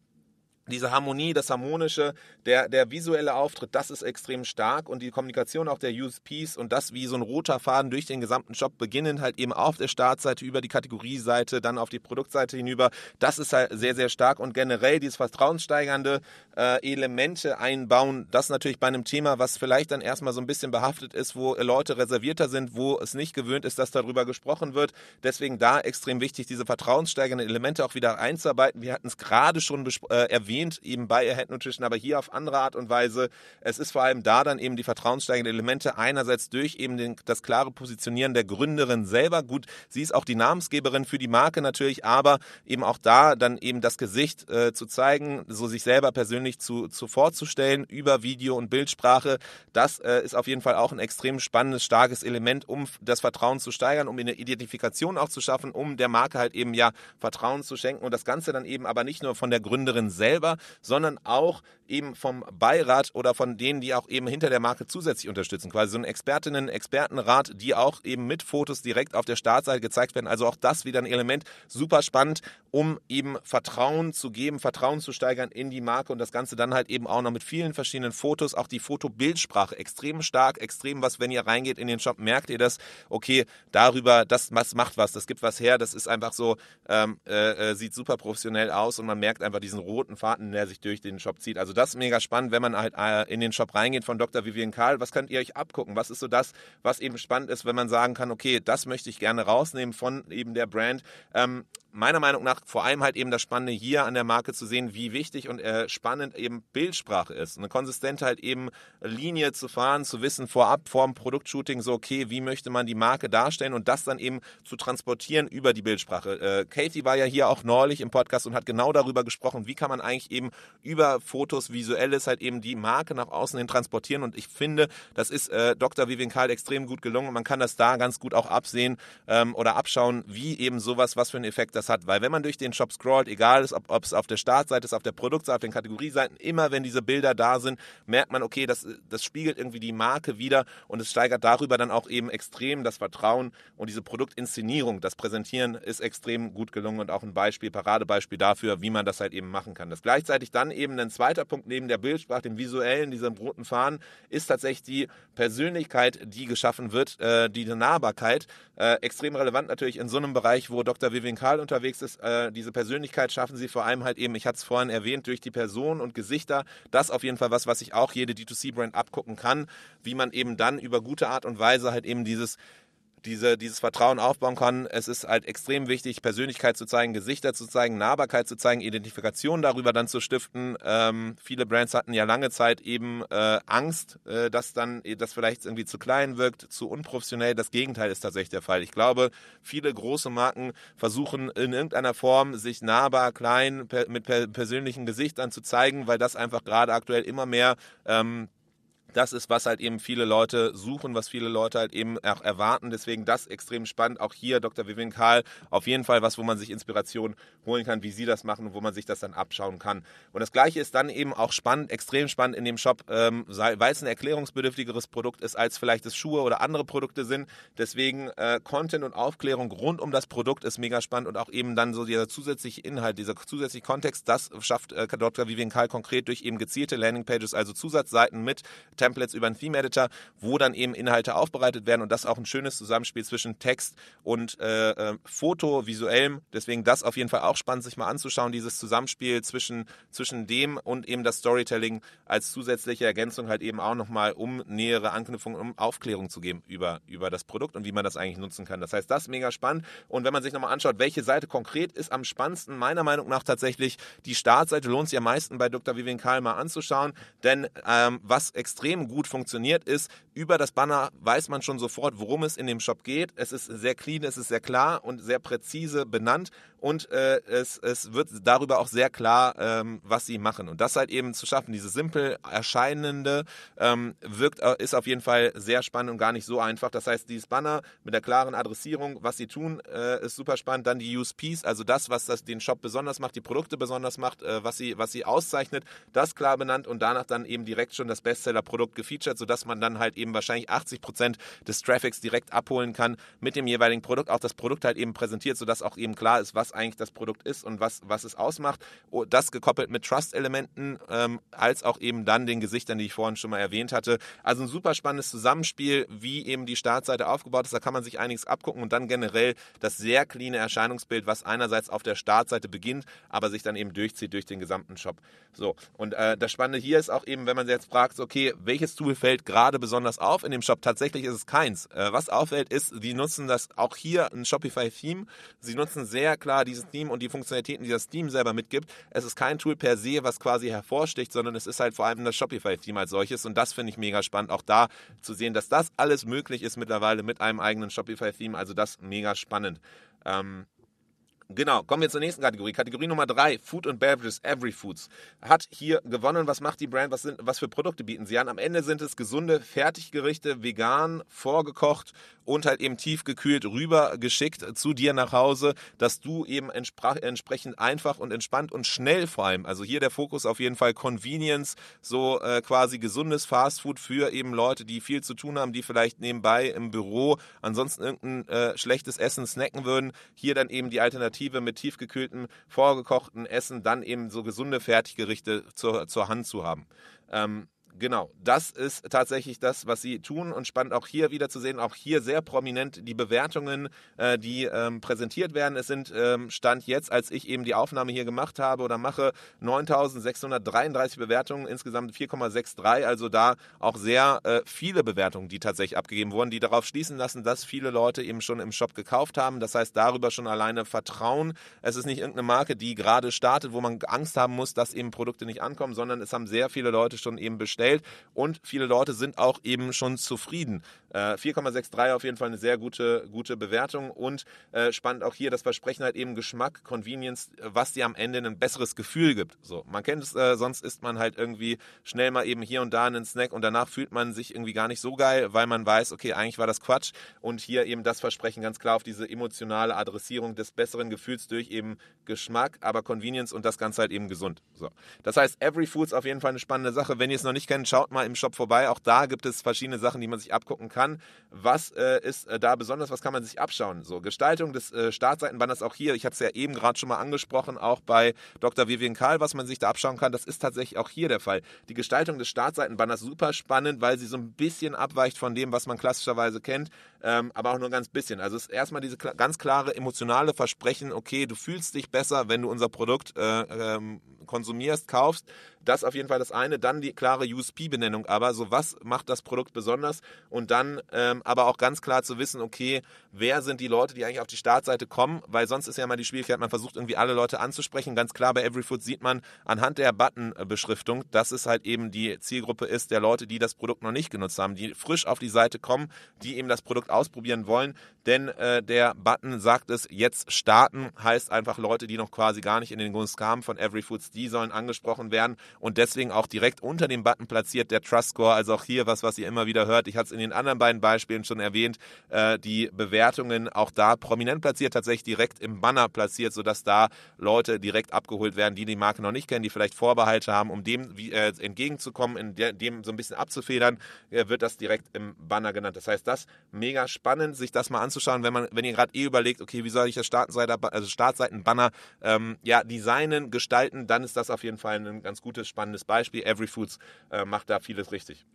diese Harmonie, das Harmonische, der, der visuelle Auftritt, das ist extrem stark und die Kommunikation auch der USPs und das wie so ein roter Faden durch den gesamten Shop, beginnend halt eben auf der Startseite über die Kategorieseite, dann auf die Produktseite hinüber, das ist halt sehr, sehr stark und generell dieses vertrauenssteigernde äh, Elemente einbauen, das natürlich bei einem Thema, was vielleicht dann erstmal so ein bisschen behaftet ist, wo Leute reservierter sind, wo es nicht gewöhnt ist, dass darüber gesprochen wird. Deswegen da extrem wichtig, diese vertrauenssteigernden Elemente auch wieder einzuarbeiten. Wir hatten es gerade schon äh, erwähnt, erwähnt, eben bei Ahead Nutrition, aber hier auf andere Art und Weise. Es ist vor allem da dann eben die vertrauenssteigenden Elemente einerseits durch eben den, das klare Positionieren der Gründerin selber. Gut, sie ist auch die Namensgeberin für die Marke natürlich, aber eben auch da dann eben das Gesicht äh, zu zeigen, so sich selber persönlich zu, zu vorzustellen über Video und Bildsprache. Das äh, ist auf jeden Fall auch ein extrem spannendes, starkes Element, um das Vertrauen zu steigern, um eine Identifikation auch zu schaffen, um der Marke halt eben ja Vertrauen zu schenken und das Ganze dann eben aber nicht nur von der Gründerin selber, selber, sondern auch eben vom Beirat oder von denen, die auch eben hinter der Marke zusätzlich unterstützen. Quasi so ein Expertinnen, Expertenrat, die auch eben mit Fotos direkt auf der Startseite gezeigt werden. Also auch das wieder ein Element, super spannend, um eben Vertrauen zu geben, Vertrauen zu steigern in die Marke und das Ganze dann halt eben auch noch mit vielen verschiedenen Fotos, auch die Fotobildsprache extrem stark, extrem was, wenn ihr reingeht in den Shop, merkt ihr das, okay, darüber, das, das macht was, das gibt was her, das ist einfach so, ähm, äh, äh sieht super professionell aus und man merkt einfach diesen roten Faden Daten, der sich durch den Shop zieht. Also das ist mega spannend, wenn man halt äh, in den Shop reingeht von Dr. Vivian Karl. Was könnt ihr euch abgucken? Was ist so das, was eben spannend ist, wenn man sagen kann, okay, das möchte ich gerne rausnehmen von eben der Brand. Ähm, meiner Meinung nach vor allem halt eben das Spannende hier an der Marke zu sehen, wie wichtig und äh, spannend eben Bildsprache ist. Eine konsistente halt eben Linie zu fahren, zu wissen vorab, vor dem Produktshooting so, okay, wie möchte man die Marke darstellen und das dann eben zu transportieren über die Bildsprache. Äh, Katie war ja hier auch neulich im Podcast und hat genau darüber gesprochen, wie kann man eigentlich eben über Fotos, Visuelles halt eben die Marke nach außen hin transportieren und ich finde, das ist äh, Dr. Vivian Karl extrem gut gelungen und man kann das da ganz gut auch absehen ähm, oder abschauen, wie eben sowas, was für einen Effekt das das hat. Weil wenn man durch den Shop scrollt, egal ob es auf der Startseite ist, auf der Produktseite, auf den Kategorieseiten, immer wenn diese Bilder da sind, merkt man, okay, das, das spiegelt irgendwie die Marke wieder und es steigert darüber dann auch eben extrem das Vertrauen und diese Produktinszenierung, das Präsentieren ist extrem gut gelungen und auch ein Beispiel, Paradebeispiel dafür, wie man das halt eben machen kann. Das gleichzeitig dann eben ein zweiter Punkt neben der Bildsprache, dem visuellen, diesem roten Faden, ist tatsächlich die Persönlichkeit, die geschaffen wird, äh, die Nahbarkeit. Äh, extrem relevant natürlich in so einem Bereich, wo Dr. Vivian Karl unterwegs ist, äh, diese Persönlichkeit schaffen sie vor allem halt eben, ich hatte es vorhin erwähnt, durch die Person und Gesichter. Das auf jeden Fall was, was sich auch jede D2C-Brand abgucken kann, wie man eben dann über gute Art und Weise halt eben dieses diese, dieses Vertrauen aufbauen kann. Es ist halt extrem wichtig, Persönlichkeit zu zeigen, Gesichter zu zeigen, Nahbarkeit zu zeigen, Identifikation darüber dann zu stiften. Ähm, viele Brands hatten ja lange Zeit eben äh, Angst, äh, dass dann das vielleicht irgendwie zu klein wirkt, zu unprofessionell. Das Gegenteil ist tatsächlich der Fall. Ich glaube, viele große Marken versuchen in irgendeiner Form sich nahbar, klein, per, mit per persönlichen Gesichtern zu zeigen, weil das einfach gerade aktuell immer mehr ähm, das ist, was halt eben viele Leute suchen, was viele Leute halt eben auch erwarten. Deswegen das extrem spannend. Auch hier Dr. Vivian Karl, auf jeden Fall was, wo man sich Inspiration holen kann, wie sie das machen und wo man sich das dann abschauen kann. Und das Gleiche ist dann eben auch spannend, extrem spannend in dem Shop, ähm, weil es ein erklärungsbedürftigeres Produkt ist, als vielleicht es Schuhe oder andere Produkte sind. Deswegen äh, Content und Aufklärung rund um das Produkt ist mega spannend und auch eben dann so dieser zusätzliche Inhalt, dieser zusätzliche Kontext, das schafft äh, Dr. Vivian Karl konkret durch eben gezielte Landingpages, also Zusatzseiten mit Templates über einen Theme Editor, wo dann eben Inhalte aufbereitet werden und das auch ein schönes Zusammenspiel zwischen Text und äh, äh, Foto, visuellem. Deswegen das auf jeden Fall auch spannend, sich mal anzuschauen, dieses Zusammenspiel zwischen, zwischen dem und eben das Storytelling als zusätzliche Ergänzung halt eben auch nochmal, um nähere Anknüpfungen, um Aufklärung zu geben über, über das Produkt und wie man das eigentlich nutzen kann. Das heißt, das ist mega spannend. Und wenn man sich nochmal anschaut, welche Seite konkret ist am spannendsten, meiner Meinung nach tatsächlich die Startseite lohnt sich am meisten bei Dr. Vivian Karl mal anzuschauen, denn ähm, was extrem extrem gut funktioniert, ist, über das Banner weiß man schon sofort, worum es in dem Shop geht. Es ist sehr clean, es ist sehr klar und sehr präzise benannt und äh, es, es wird darüber auch sehr klar, ähm, was sie machen. Und das halt eben zu schaffen, diese simpel erscheinende, ähm, wirkt, äh, ist auf jeden Fall sehr spannend und gar nicht so einfach. Das heißt, dieses Banner mit der klaren Adressierung, was sie tun, äh, ist super spannend. Dann die USPs, also das, was das, den Shop besonders macht, die Produkte besonders macht, äh, was, sie, was sie auszeichnet, das klar benannt und danach dann eben direkt schon das Bestseller-Produkt gefeatured, sodass man dann halt eben wahrscheinlich 80 Prozent des Traffics direkt abholen kann mit dem jeweiligen Produkt. Auch das Produkt halt eben präsentiert, sodass auch eben klar ist, was eigentlich das Produkt ist und was, was es ausmacht. Oh, das gekoppelt mit Trust-Elementen, ähm, als auch eben dann den Gesichtern, die ich vorhin schon mal erwähnt hatte. Also ein super spannendes Zusammenspiel, wie eben die Startseite aufgebaut ist. Da kann man sich einiges abgucken und dann generell das sehr cleane Erscheinungsbild, was einerseits auf der Startseite beginnt, aber sich dann eben durchzieht durch den gesamten Shop. So, und äh, das Spannende hier ist auch eben, wenn man sich jetzt fragt, okay, welches Tool fällt gerade besonders auf in dem Shop? Tatsächlich ist es keins. Äh, was auffällt, ist, die nutzen das auch hier ein Shopify-Theme. Sie nutzen sehr klar dieses Theme und die Funktionalitäten, die das Theme selber mitgibt. Es ist kein Tool per se, was quasi hervorsticht, sondern es ist halt vor allem das Shopify-Theme als solches und das finde ich mega spannend, auch da zu sehen, dass das alles möglich ist mittlerweile mit einem eigenen Shopify-Theme. Also das mega spannend. Ähm, Genau, kommen wir zur nächsten Kategorie. Kategorie Nummer drei, Food and Beverages, Every Foods. Hat hier gewonnen. Was macht die Brand? Was, sind, was für Produkte bieten sie an? Am Ende sind es gesunde Fertiggerichte, vegan, vorgekocht und halt eben tiefgekühlt rübergeschickt zu dir nach Hause, dass du eben entsprechend einfach und entspannt und schnell vor allem, also hier der Fokus auf jeden Fall Convenience, so äh, quasi gesundes Fastfood für eben Leute, die viel zu tun haben, die vielleicht nebenbei im Büro ansonsten irgendein äh, schlechtes Essen snacken würden. Hier dann eben die Alternative mit tiefgekühltem, vorgekochten Essen, dann eben so gesunde Fertiggerichte zur, zur Hand zu haben. Ähm, Genau, das ist tatsächlich das, was sie tun und spannend auch hier wieder zu sehen, auch hier sehr prominent die Bewertungen, äh, die ähm, präsentiert werden. Es sind ähm, Stand jetzt, als ich eben die Aufnahme hier gemacht habe oder mache, 9.633 Bewertungen, insgesamt 4,63, also da auch sehr äh, viele Bewertungen, die tatsächlich abgegeben wurden, die darauf schließen lassen, dass viele Leute eben schon im Shop gekauft haben. Das heißt, darüber schon alleine Vertrauen. Es ist nicht irgendeine Marke, die gerade startet, wo man Angst haben muss, dass eben Produkte nicht ankommen, sondern es haben sehr viele Leute schon eben bestellt Geld und viele Leute sind auch eben schon zufrieden. Äh, 4,63 auf jeden Fall eine sehr gute, gute Bewertung und äh, spannend auch hier das Versprechen halt eben Geschmack, Convenience, was dir am Ende ein besseres Gefühl gibt. So, man kennt es, äh, sonst isst man halt irgendwie schnell mal eben hier und da einen Snack und danach fühlt man sich irgendwie gar nicht so geil, weil man weiß, okay, eigentlich war das Quatsch und hier eben das Versprechen ganz klar auf diese emotionale Adressierung des besseren Gefühls durch eben Geschmack, aber Convenience und das Ganze halt eben gesund. So. Das heißt, Every Foods auf jeden Fall eine spannende Sache. Wenn ihr es noch nicht kennt, schaut mal im Shop vorbei. Auch da gibt es verschiedene Sachen, die man sich abgucken kann. Was äh, ist äh, da besonders? Was kann man sich abschauen? So, Gestaltung des äh, Startseitenbanners auch hier. Ich hatte es ja eben gerade schon mal angesprochen, auch bei Dr. Vivian Karl, was man sich da abschauen kann. Das ist tatsächlich auch hier der Fall. Die Gestaltung des Startseitenbanners super spannend, weil sie so ein bisschen abweicht von dem, was man klassischerweise kennt, ähm, aber auch nur ein ganz bisschen. Also es ist erstmal diese ganz klare emotionale Versprechen, okay, du fühlst dich besser, wenn du unser Produkt äh, ähm, konsumierst, kaufst. Das auf jeden Fall das eine. Dann die klare USP-Benennung aber, so was macht das Produkt besonders und dann ähm, aber auch ganz klar zu wissen, okay, wer sind die Leute, die eigentlich auf die Startseite kommen, weil sonst ist ja immer die Schwierigkeit, man versucht irgendwie alle Leute anzusprechen. Ganz klar bei Everyfood sieht man anhand der Button-Beschriftung, dass es halt eben die Zielgruppe ist der Leute, die das Produkt noch nicht genutzt haben, die frisch auf die Seite kommen, die eben das Produkt ausprobieren wollen, denn äh, der Button sagt es, jetzt starten, heißt einfach Leute, die noch quasi gar nicht in den Gunst kamen von Everyfoods, die sollen angesprochen werden und deswegen auch direkt unter dem Button platziert der Trust Score, also auch hier was, was ihr immer wieder hört. Ich hatte es in den anderen beiden Beispielen schon erwähnt, äh, die Bewertungen auch da prominent platziert, tatsächlich direkt im Banner platziert, sodass da Leute direkt abgeholt werden, die die Marke noch nicht kennen, die vielleicht Vorbehalte haben, um dem wie, äh, entgegenzukommen, in der, dem so ein bisschen abzufedern, äh, wird das direkt im Banner genannt. Das heißt, das mega spannend, sich das mal anzuschauen, wenn man, wenn ihr gerade eh überlegt, okay, wie soll ich das Startseite, also Startseitenbanner ähm, ja, designen, gestalten, dann ist das auf jeden Fall ein ganz gutes, spannendes Beispiel. Every Foods äh, macht da vieles richtig.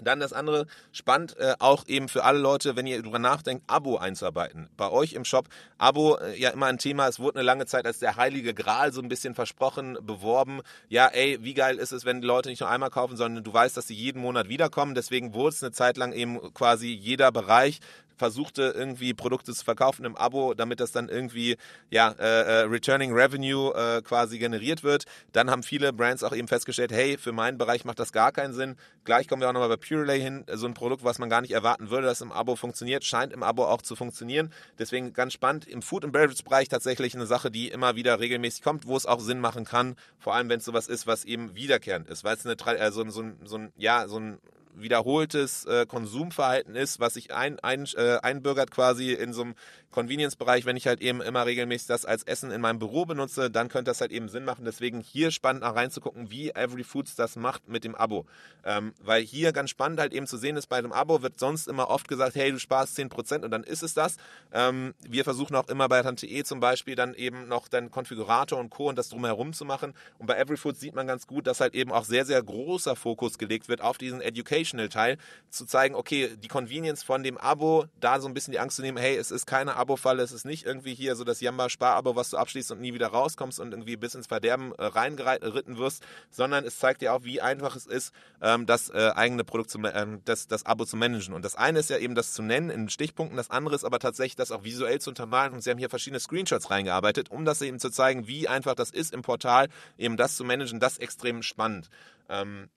Dann das andere, spannend äh, auch eben für alle Leute, wenn ihr darüber nachdenkt, Abo einzuarbeiten. Bei euch im Shop, Abo äh, ja immer ein Thema, es wurde eine lange Zeit als der heilige Gral so ein bisschen versprochen, beworben. Ja, ey, wie geil ist es, wenn die Leute nicht nur einmal kaufen, sondern du weißt, dass sie jeden Monat wiederkommen. Deswegen wurde es eine Zeit lang eben quasi jeder Bereich versuchte irgendwie Produkte zu verkaufen im Abo, damit das dann irgendwie ja äh, äh, Returning Revenue äh, quasi generiert wird. Dann haben viele Brands auch eben festgestellt, hey, für meinen Bereich macht das gar keinen Sinn. Gleich kommen wir auch nochmal bei Purelay hin, so ein Produkt, was man gar nicht erwarten würde, dass im Abo funktioniert, scheint im Abo auch zu funktionieren. Deswegen ganz spannend im Food and Beverage Bereich tatsächlich eine Sache, die immer wieder regelmäßig kommt, wo es auch Sinn machen kann, vor allem wenn es sowas ist, was eben wiederkehrend ist, weil es eine äh, so, so, so ein ja so ein wiederholtes äh, Konsumverhalten ist, was sich ein, ein, äh, einbürgert quasi in so einem Convenience-Bereich, wenn ich halt eben immer regelmäßig das als Essen in meinem Büro benutze, dann könnte das halt eben Sinn machen. Deswegen hier spannend nach reinzugucken, wie Every Foods das macht mit dem Abo. Ähm, weil hier ganz spannend halt eben zu sehen ist, bei dem Abo wird sonst immer oft gesagt, hey, du sparst 10% und dann ist es das. Ähm, wir versuchen auch immer bei Tante E zum Beispiel dann eben noch den Konfigurator und Co. und das drumherum zu machen. Und bei Every Foods sieht man ganz gut, dass halt eben auch sehr, sehr großer Fokus gelegt wird auf diesen Educational-Teil, zu zeigen, okay, die Convenience von dem Abo, da so ein bisschen die Angst zu nehmen, hey, es ist keine Abo-Falle. Es ist nicht irgendwie hier so das Jamba-Spar-Abo, was du abschließt und nie wieder rauskommst und irgendwie bis ins Verderben äh, reingeritten wirst, sondern es zeigt dir auch, wie einfach es ist, ähm, das äh, eigene Produkt, zu, äh, das, das Abo zu managen. Und das eine ist ja eben das zu nennen in Stichpunkten, das andere ist aber tatsächlich das auch visuell zu untermalen. Und sie haben hier verschiedene Screenshots reingearbeitet, um das eben zu zeigen, wie einfach das ist im Portal, eben das zu managen. Das ist extrem spannend. Ähm,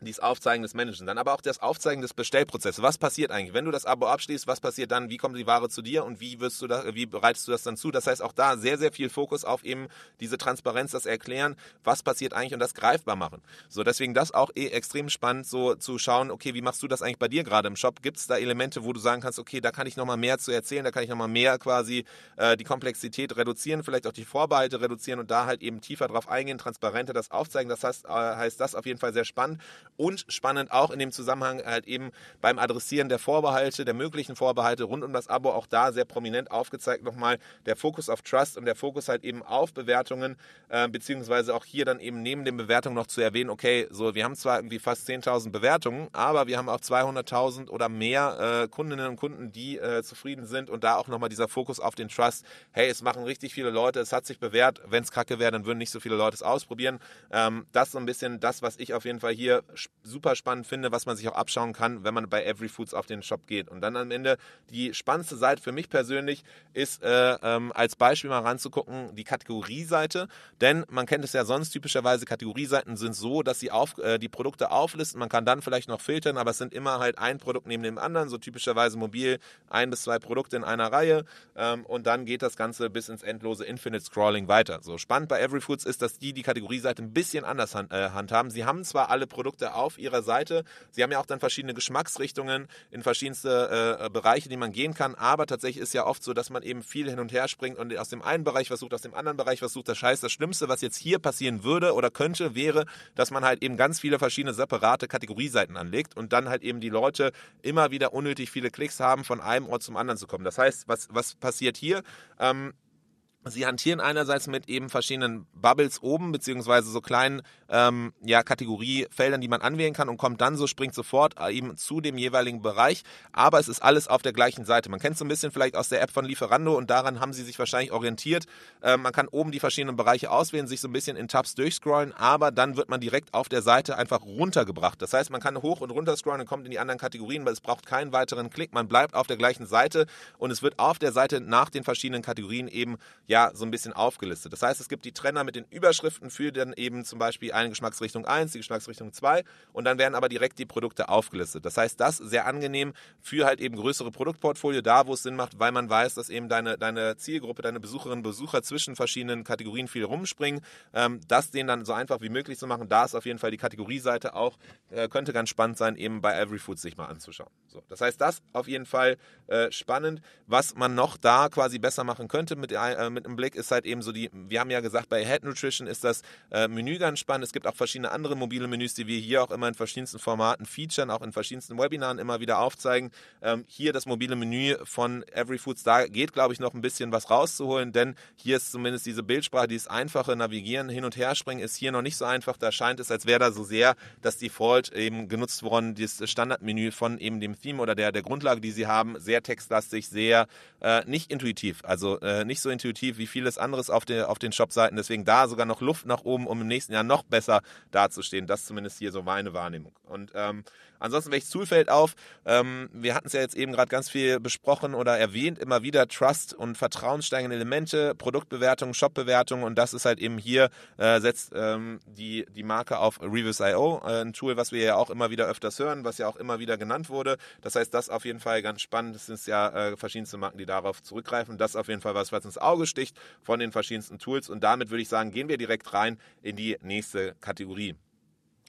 dieses Aufzeigen des Managers, dann aber auch das Aufzeigen des Bestellprozesses. Was passiert eigentlich, wenn du das Abo abschließt? Was passiert dann? Wie kommt die Ware zu dir und wie wirst du das, wie bereitest du das dann zu? Das heißt auch da sehr sehr viel Fokus auf eben diese Transparenz, das Erklären, was passiert eigentlich und das greifbar machen. So deswegen das auch eh extrem spannend, so zu schauen, okay, wie machst du das eigentlich bei dir gerade im Shop? Gibt es da Elemente, wo du sagen kannst, okay, da kann ich noch mal mehr zu erzählen, da kann ich noch mal mehr quasi äh, die Komplexität reduzieren, vielleicht auch die Vorbehalte reduzieren und da halt eben tiefer drauf eingehen, transparenter das aufzeigen. Das heißt, äh, heißt das auf jeden Fall sehr spannend und spannend auch in dem Zusammenhang halt eben beim Adressieren der Vorbehalte, der möglichen Vorbehalte rund um das Abo auch da sehr prominent aufgezeigt nochmal der Fokus auf Trust und der Fokus halt eben auf Bewertungen, äh, beziehungsweise auch hier dann eben neben den Bewertungen noch zu erwähnen, okay, so wir haben zwar irgendwie fast 10.000 Bewertungen, aber wir haben auch 200.000 oder mehr äh, Kundinnen und Kunden, die äh, zufrieden sind und da auch nochmal dieser Fokus auf den Trust, hey, es machen richtig viele Leute, es hat sich bewährt, wenn es kacke wäre, dann würden nicht so viele Leute es ausprobieren. Ähm, das so ein bisschen das, was ich auf jeden Fall hier super spannend finde, was man sich auch abschauen kann, wenn man bei Every Foods auf den Shop geht. Und dann am Ende die spannendste Seite für mich persönlich ist äh, ähm, als Beispiel mal ranzugucken, die Kategorieseite. Denn man kennt es ja sonst typischerweise, Kategorieseiten sind so, dass sie auf, äh, die Produkte auflisten. Man kann dann vielleicht noch filtern, aber es sind immer halt ein Produkt neben dem anderen, so typischerweise mobil ein bis zwei Produkte in einer Reihe. Ähm, und dann geht das Ganze bis ins endlose Infinite Scrolling weiter. So spannend bei Every Foods ist, dass die die Kategorieseite ein bisschen anders hand, äh, handhaben. Sie haben zwar alle Produkte auf ihrer Seite. Sie haben ja auch dann verschiedene Geschmacksrichtungen in verschiedenste äh, Bereiche, die man gehen kann. Aber tatsächlich ist ja oft so, dass man eben viel hin und her springt und aus dem einen Bereich versucht, aus dem anderen Bereich versucht. Das heißt, das Schlimmste, was jetzt hier passieren würde oder könnte, wäre, dass man halt eben ganz viele verschiedene separate Kategorieseiten anlegt und dann halt eben die Leute immer wieder unnötig viele Klicks haben, von einem Ort zum anderen zu kommen. Das heißt, was, was passiert hier? Ähm, Sie hantieren einerseits mit eben verschiedenen Bubbles oben, beziehungsweise so kleinen ähm, ja, Kategoriefeldern, die man anwählen kann und kommt dann so, springt sofort äh, eben zu dem jeweiligen Bereich. Aber es ist alles auf der gleichen Seite. Man kennt es so ein bisschen vielleicht aus der App von Lieferando und daran haben sie sich wahrscheinlich orientiert. Ähm, man kann oben die verschiedenen Bereiche auswählen, sich so ein bisschen in Tabs durchscrollen, aber dann wird man direkt auf der Seite einfach runtergebracht. Das heißt, man kann hoch und runter scrollen und kommt in die anderen Kategorien, weil es braucht keinen weiteren Klick. Man bleibt auf der gleichen Seite und es wird auf der Seite nach den verschiedenen Kategorien eben ja ja so ein bisschen aufgelistet. Das heißt, es gibt die Trenner mit den Überschriften für dann eben zum Beispiel eine Geschmacksrichtung 1, die Geschmacksrichtung 2 und dann werden aber direkt die Produkte aufgelistet. Das heißt, das sehr angenehm für halt eben größere Produktportfolio, da wo es Sinn macht, weil man weiß, dass eben deine, deine Zielgruppe, deine Besucherinnen und Besucher zwischen verschiedenen Kategorien viel rumspringen. Ähm, das denen dann so einfach wie möglich zu machen, da ist auf jeden Fall die Kategorieseite auch, äh, könnte ganz spannend sein, eben bei Everyfood sich mal anzuschauen. So, das heißt, das auf jeden Fall äh, spannend. Was man noch da quasi besser machen könnte mit, äh, mit im Blick ist halt eben so die, wir haben ja gesagt, bei Head Nutrition ist das äh, Menü ganz spannend. Es gibt auch verschiedene andere mobile Menüs, die wir hier auch immer in verschiedensten Formaten featuren, auch in verschiedensten Webinaren immer wieder aufzeigen. Ähm, hier das mobile Menü von Everyfoods, da geht, glaube ich, noch ein bisschen was rauszuholen, denn hier ist zumindest diese Bildsprache, dieses einfache Navigieren, hin und her springen, ist hier noch nicht so einfach. Da scheint es, als wäre da so sehr das Default eben genutzt worden, das Standardmenü von eben dem Theme oder der, der Grundlage, die sie haben, sehr textlastig, sehr äh, nicht intuitiv. Also äh, nicht so intuitiv, wie, vieles anderes auf, der, auf den Shop-Seiten. Deswegen da sogar noch Luft nach oben, um im nächsten Jahr noch besser dazustehen. Das zumindest hier so meine Wahrnehmung. Und ähm, Ansonsten, welches Tool fällt auf? Ähm, wir hatten es ja jetzt eben gerade ganz viel besprochen oder erwähnt, immer wieder Trust und vertrauenssteigende Elemente, Produktbewertung, Shopbewertung und das ist halt eben hier, äh, setzt ähm, die, die Marke auf Reviews.io, äh, ein Tool, was wir ja auch immer wieder öfters hören, was ja auch immer wieder genannt wurde. Das heißt, das auf jeden Fall ganz spannend. Es sind ja äh, verschiedenste Marken, die darauf zurückgreifen. Das auf jeden Fall was, was ins Auge sticht von den verschiedensten Tools und damit würde ich sagen, gehen wir direkt rein in die nächste Kategorie.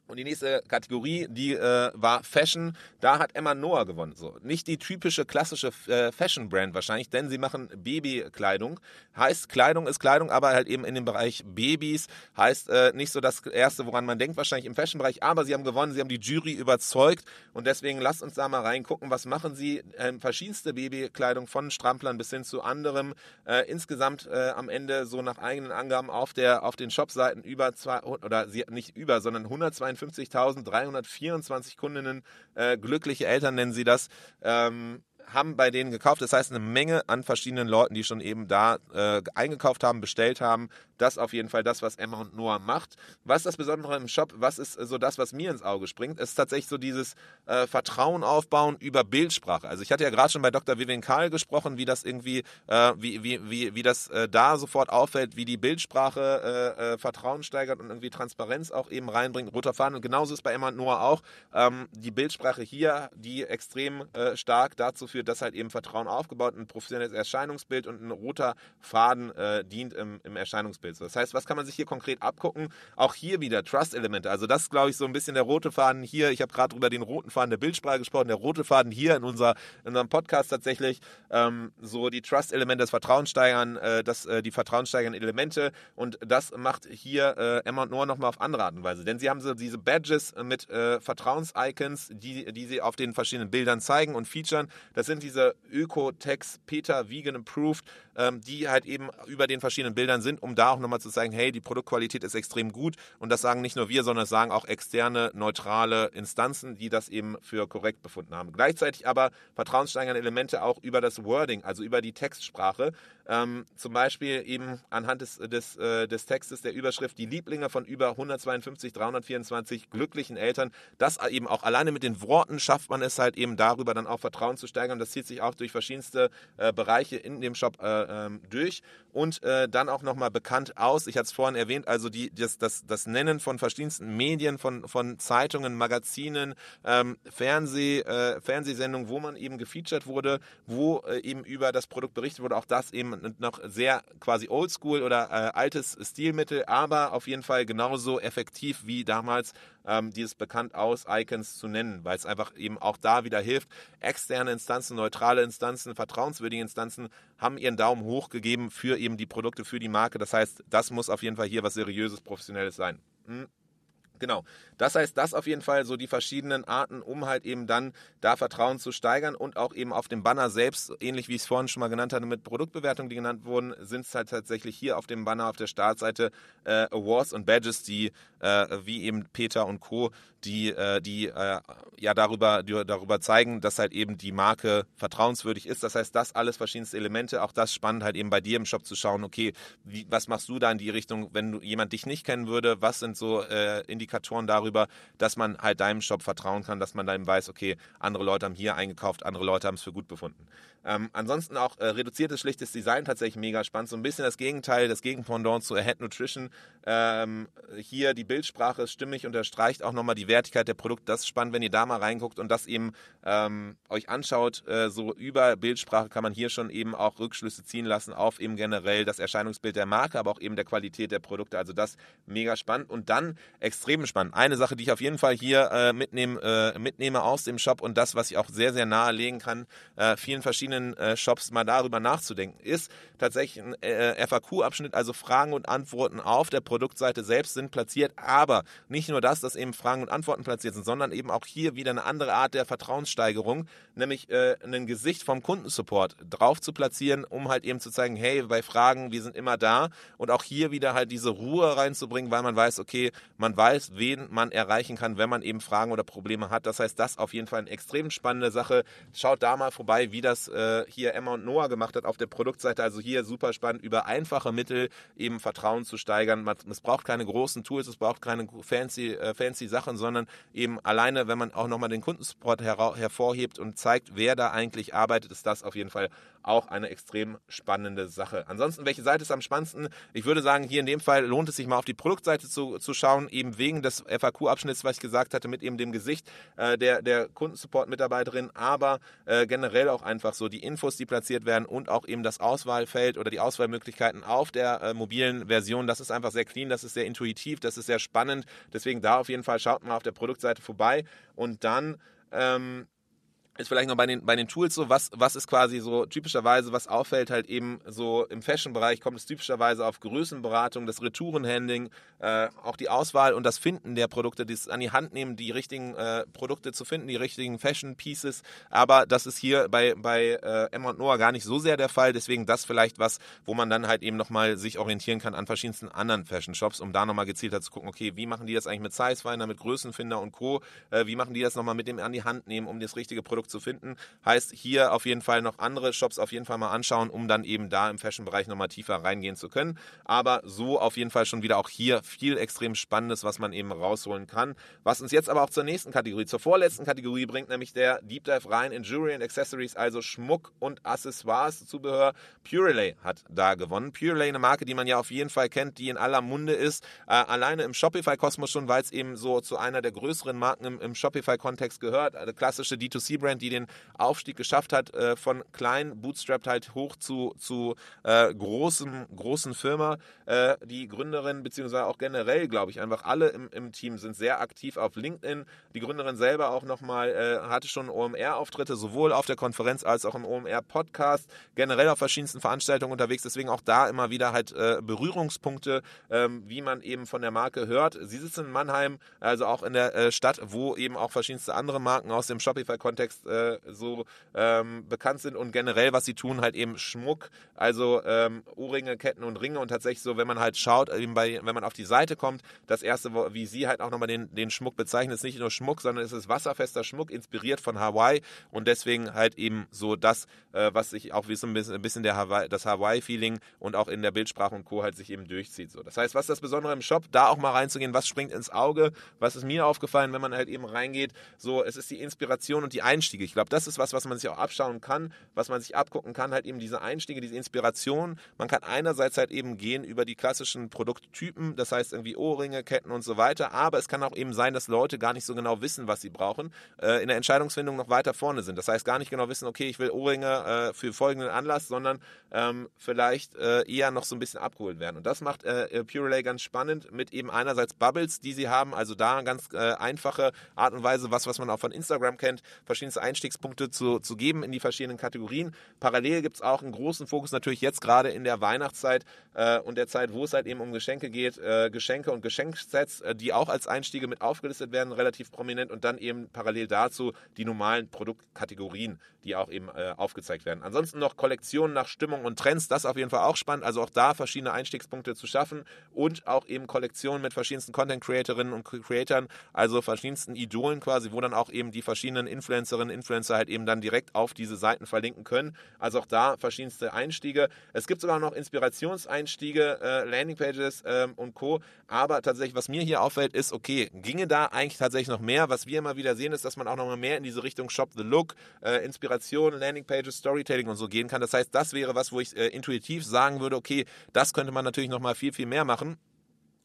Und die nächste Kategorie, die äh, war Fashion. Da hat Emma Noah gewonnen. So nicht die typische klassische äh, Fashion Brand wahrscheinlich, denn sie machen Babykleidung. Heißt Kleidung ist Kleidung, aber halt eben in dem Bereich Babys. Heißt äh, nicht so das erste, woran man denkt wahrscheinlich im Fashion Bereich. Aber sie haben gewonnen. Sie haben die Jury überzeugt und deswegen lasst uns da mal reingucken, was machen sie? Ähm, verschiedenste Babykleidung von Stramplern bis hin zu anderem. Äh, insgesamt äh, am Ende so nach eigenen Angaben auf der auf den Shopseiten über zwei oder sie, nicht über, sondern 122 52.324 Kundinnen, äh, glückliche Eltern nennen sie das, ähm, haben bei denen gekauft. Das heißt, eine Menge an verschiedenen Leuten, die schon eben da äh, eingekauft haben, bestellt haben. Das auf jeden Fall das, was Emma und Noah macht. Was ist das Besondere im Shop? Was ist so das, was mir ins Auge springt? Es ist tatsächlich so dieses äh, Vertrauen aufbauen über Bildsprache. Also ich hatte ja gerade schon bei Dr. Vivian Karl gesprochen, wie das irgendwie, äh, wie, wie, wie, wie das äh, da sofort auffällt, wie die Bildsprache äh, äh, Vertrauen steigert und irgendwie Transparenz auch eben reinbringt. Roter Faden. Und genauso ist bei Emma und Noah auch. Ähm, die Bildsprache hier, die extrem stark dazu führt, führt, dass halt eben Vertrauen aufgebaut, ein professionelles Erscheinungsbild und ein roter Faden äh, dient im, im Erscheinungsbild. Das heißt, was kann man sich hier konkret abgucken? Auch hier wieder Trust-Elemente. Also das ist, glaube ich, so ein bisschen der rote Faden hier. Ich habe gerade über den roten Faden der Bildsprache gesprochen. Der rote Faden hier in, unser, in unserem Podcast tatsächlich ähm, so die Trust-Elemente, das Vertrauen steigern, äh, das, äh, die vertrauenssteigernden Elemente und das macht hier äh, Emma und Noah nochmal auf andere Art und Weise. Denn sie haben so diese Badges mit äh, Vertrauens-Icons, die, die sie auf den verschiedenen Bildern zeigen und featuren. Das sind diese Öko-Text Peter Vegan Approved, ähm, die halt eben über den verschiedenen Bildern sind, um da auch nochmal zu zeigen, hey, die Produktqualität ist extrem gut und das sagen nicht nur wir, sondern das sagen auch externe, neutrale Instanzen, die das eben für korrekt befunden haben. Gleichzeitig aber vertrauenssteigernde Elemente auch über das Wording, also über die Textsprache. Ähm, zum Beispiel eben anhand des, des, äh, des Textes der Überschrift die Lieblinge von über 152, 324 glücklichen Eltern. Das eben auch alleine mit den Worten schafft man es halt eben darüber dann auch Vertrauen zu steigern. Das zieht sich auch durch verschiedenste äh, Bereiche in dem Shop äh, ähm, durch und äh, dann auch nochmal bekannt aus. Ich hatte es vorhin erwähnt, also die, das, das, das Nennen von verschiedensten Medien, von, von Zeitungen, Magazinen, ähm, Fernseh, äh, Fernsehsendungen, wo man eben gefeatured wurde, wo äh, eben über das Produkt berichtet wurde. Auch das eben noch sehr quasi oldschool oder äh, altes Stilmittel, aber auf jeden Fall genauso effektiv wie damals ähm, dieses bekannt aus Icons zu nennen, weil es einfach eben auch da wieder hilft. Externe Instanzen, neutrale Instanzen, vertrauenswürdige Instanzen haben ihren Daumen hoch gegeben für eben die Produkte, für die Marke. Das heißt, das muss auf jeden Fall hier was Seriöses, Professionelles sein. Hm. Genau. Das heißt, das auf jeden Fall so die verschiedenen Arten, um halt eben dann da Vertrauen zu steigern und auch eben auf dem Banner selbst, ähnlich wie ich es vorhin schon mal genannt hatte, mit Produktbewertungen, die genannt wurden, sind es halt tatsächlich hier auf dem Banner auf der Startseite äh, Awards und Badges, die äh, wie eben Peter und Co., die, äh, die äh, ja darüber, die darüber zeigen, dass halt eben die Marke vertrauenswürdig ist. Das heißt, das alles verschiedenste Elemente, auch das spannend halt eben bei dir im Shop zu schauen, okay, wie, was machst du da in die Richtung, wenn du, jemand dich nicht kennen würde, was sind so äh, Indikatoren darüber, dass man halt deinem Shop vertrauen kann, dass man eben weiß, okay, andere Leute haben hier eingekauft, andere Leute haben es für gut befunden. Ähm, ansonsten auch äh, reduziertes, schlichtes Design tatsächlich mega spannend. So ein bisschen das Gegenteil, das Gegenpendant zu Ahead Nutrition. Ähm, hier die Bildsprache ist stimmig, unterstreicht auch nochmal die Wertigkeit der Produkte. Das ist spannend, wenn ihr da mal reinguckt und das eben ähm, euch anschaut. Äh, so über Bildsprache kann man hier schon eben auch Rückschlüsse ziehen lassen auf eben generell das Erscheinungsbild der Marke, aber auch eben der Qualität der Produkte. Also das mega spannend. Und dann extrem spannend. Eine Sache, die ich auf jeden Fall hier äh, mitnehm, äh, mitnehme aus dem Shop und das, was ich auch sehr, sehr nahelegen kann, äh, vielen verschiedenen äh, Shops mal darüber nachzudenken, ist tatsächlich ein äh, FAQ-Abschnitt, also Fragen und Antworten auf der Produktseite selbst sind platziert, aber nicht nur das, dass eben Fragen und Antworten platziert sind, sondern eben auch hier wieder eine andere Art der Vertrauenssteigerung, nämlich äh, ein Gesicht vom Kundensupport drauf zu platzieren, um halt eben zu zeigen, hey, bei Fragen, wir sind immer da und auch hier wieder halt diese Ruhe reinzubringen, weil man weiß, okay, man weiß, weiß, wen man erreichen kann, wenn man eben Fragen oder Probleme hat. Das heißt, das auf jeden Fall eine extrem spannende Sache. Schaut da mal vorbei, wie das äh, hier Emma und Noah gemacht hat auf der Produktseite. Also hier super spannend, über einfache Mittel eben Vertrauen zu steigern. Man, es braucht keine großen Tools, es braucht keine fancy, äh, fancy Sachen, sondern eben alleine, wenn man auch nochmal den Kundensupport her hervorhebt und zeigt, wer da eigentlich arbeitet, ist das auf jeden Fall auch eine extrem spannende Sache. Ansonsten, welche Seite ist am spannendsten? Ich würde sagen, hier in dem Fall lohnt es sich mal auf die Produktseite zu, zu schauen, eben wegen des FAQ-Abschnitts, was ich gesagt hatte, mit eben dem Gesicht äh, der, der Kundensupport-Mitarbeiterin, aber äh, generell auch einfach so die Infos, die platziert werden und auch eben das Auswahlfeld oder die Auswahlmöglichkeiten auf der äh, mobilen Version. Das ist einfach sehr clean, das ist sehr intuitiv, das ist sehr spannend. Deswegen da auf jeden Fall schaut mal auf der Produktseite vorbei und dann ähm, ist vielleicht noch bei den, bei den Tools so, was, was ist quasi so typischerweise, was auffällt halt eben so im Fashion-Bereich, kommt es typischerweise auf Größenberatung, das Retourenhandling, äh, auch die Auswahl und das Finden der Produkte, das an die Hand nehmen, die richtigen äh, Produkte zu finden, die richtigen Fashion-Pieces, aber das ist hier bei, bei äh, Emma und Noah gar nicht so sehr der Fall, deswegen das vielleicht was, wo man dann halt eben nochmal sich orientieren kann an verschiedensten anderen Fashion-Shops, um da nochmal gezielter zu gucken, okay, wie machen die das eigentlich mit Sizefinder, mit Größenfinder und Co., äh, wie machen die das nochmal mit dem an die Hand nehmen, um das richtige Produkt zu finden. Heißt, hier auf jeden Fall noch andere Shops auf jeden Fall mal anschauen, um dann eben da im Fashion-Bereich nochmal tiefer reingehen zu können. Aber so auf jeden Fall schon wieder auch hier viel extrem Spannendes, was man eben rausholen kann. Was uns jetzt aber auch zur nächsten Kategorie, zur vorletzten Kategorie bringt, nämlich der Deep Dive rein in Jewelry and Accessories, also Schmuck und Accessoires, Zubehör. Purelay hat da gewonnen. Purelay, eine Marke, die man ja auf jeden Fall kennt, die in aller Munde ist. Äh, alleine im Shopify-Kosmos schon, weil es eben so zu einer der größeren Marken im, im Shopify-Kontext gehört. Eine klassische D2C-Brand, die den Aufstieg geschafft hat, äh, von klein, bootstrapped halt hoch zu, zu äh, großen, großen Firma. Äh, die Gründerin, beziehungsweise auch generell, glaube ich, einfach alle im, im Team sind sehr aktiv auf LinkedIn. Die Gründerin selber auch nochmal äh, hatte schon OMR-Auftritte, sowohl auf der Konferenz als auch im OMR-Podcast, generell auf verschiedensten Veranstaltungen unterwegs. Deswegen auch da immer wieder halt äh, Berührungspunkte, ähm, wie man eben von der Marke hört. Sie sitzen in Mannheim, also auch in der äh, Stadt, wo eben auch verschiedenste andere Marken aus dem Shopify-Kontext äh, so ähm, bekannt sind und generell, was sie tun, halt eben Schmuck, also ähm, Ohrringe, Ketten und Ringe und tatsächlich so, wenn man halt schaut, eben bei, wenn man auf die Seite kommt, das erste, wie sie halt auch nochmal den, den Schmuck bezeichnen, ist nicht nur Schmuck, sondern es ist wasserfester Schmuck, inspiriert von Hawaii und deswegen halt eben so das, äh, was sich auch wie so ein bisschen, ein bisschen der Hawaii, das Hawaii-Feeling und auch in der Bildsprache und Co. halt sich eben durchzieht. So. Das heißt, was ist das Besondere im Shop? Da auch mal reinzugehen, was springt ins Auge, was ist mir aufgefallen, wenn man halt eben reingeht, so, es ist die Inspiration und die Einstiege. Ich glaube, das ist was, was man sich auch abschauen kann, was man sich abgucken kann, halt eben diese Einstiege, diese Inspiration. Man kann einerseits halt eben gehen über die klassischen Produkttypen, das heißt irgendwie Ohrringe, Ketten und so weiter, aber es kann auch eben sein, dass Leute gar nicht so genau wissen, was sie brauchen, äh, in der Entscheidungsfindung noch weiter vorne sind. Das heißt gar nicht genau wissen, okay, ich will Ohrringe äh, für folgenden Anlass, sondern ähm, vielleicht äh, eher noch so ein bisschen abgeholt werden. Und das macht äh, Purelay ganz spannend mit eben einerseits Bubbles, die sie haben, also da ganz äh, einfache Art und Weise, was, was man auch von Instagram kennt, Einstiegspunkte zu, zu geben in die verschiedenen Kategorien. Parallel gibt es auch einen großen Fokus natürlich jetzt gerade in der Weihnachtszeit äh, und der Zeit, wo es halt eben um Geschenke geht, äh, Geschenke und Geschenksets, äh, die auch als Einstiege mit aufgelistet werden, relativ prominent und dann eben parallel dazu die normalen Produktkategorien, die auch eben äh, aufgezeigt werden. Ansonsten noch Kollektionen nach Stimmung und Trends, das auf jeden Fall auch spannend, also auch da verschiedene Einstiegspunkte zu schaffen und auch eben Kollektionen mit verschiedensten Content Creatorinnen und Creatoren, also verschiedensten Idolen quasi, wo dann auch eben die verschiedenen Influencerinnen, Influencer halt eben dann direkt auf diese Seiten verlinken können. Also auch da verschiedenste Einstiege. Es gibt sogar noch Inspirationseinstiege, äh, Landingpages ähm, und Co. Aber tatsächlich, was mir hier auffällt, ist, okay, ginge da eigentlich tatsächlich noch mehr? Was wir immer wieder sehen, ist, dass man auch noch mal mehr in diese Richtung Shop the Look, äh, Inspiration, Landingpages, Storytelling und so gehen kann. Das heißt, das wäre was, wo ich äh, intuitiv sagen würde, okay, das könnte man natürlich noch mal viel, viel mehr machen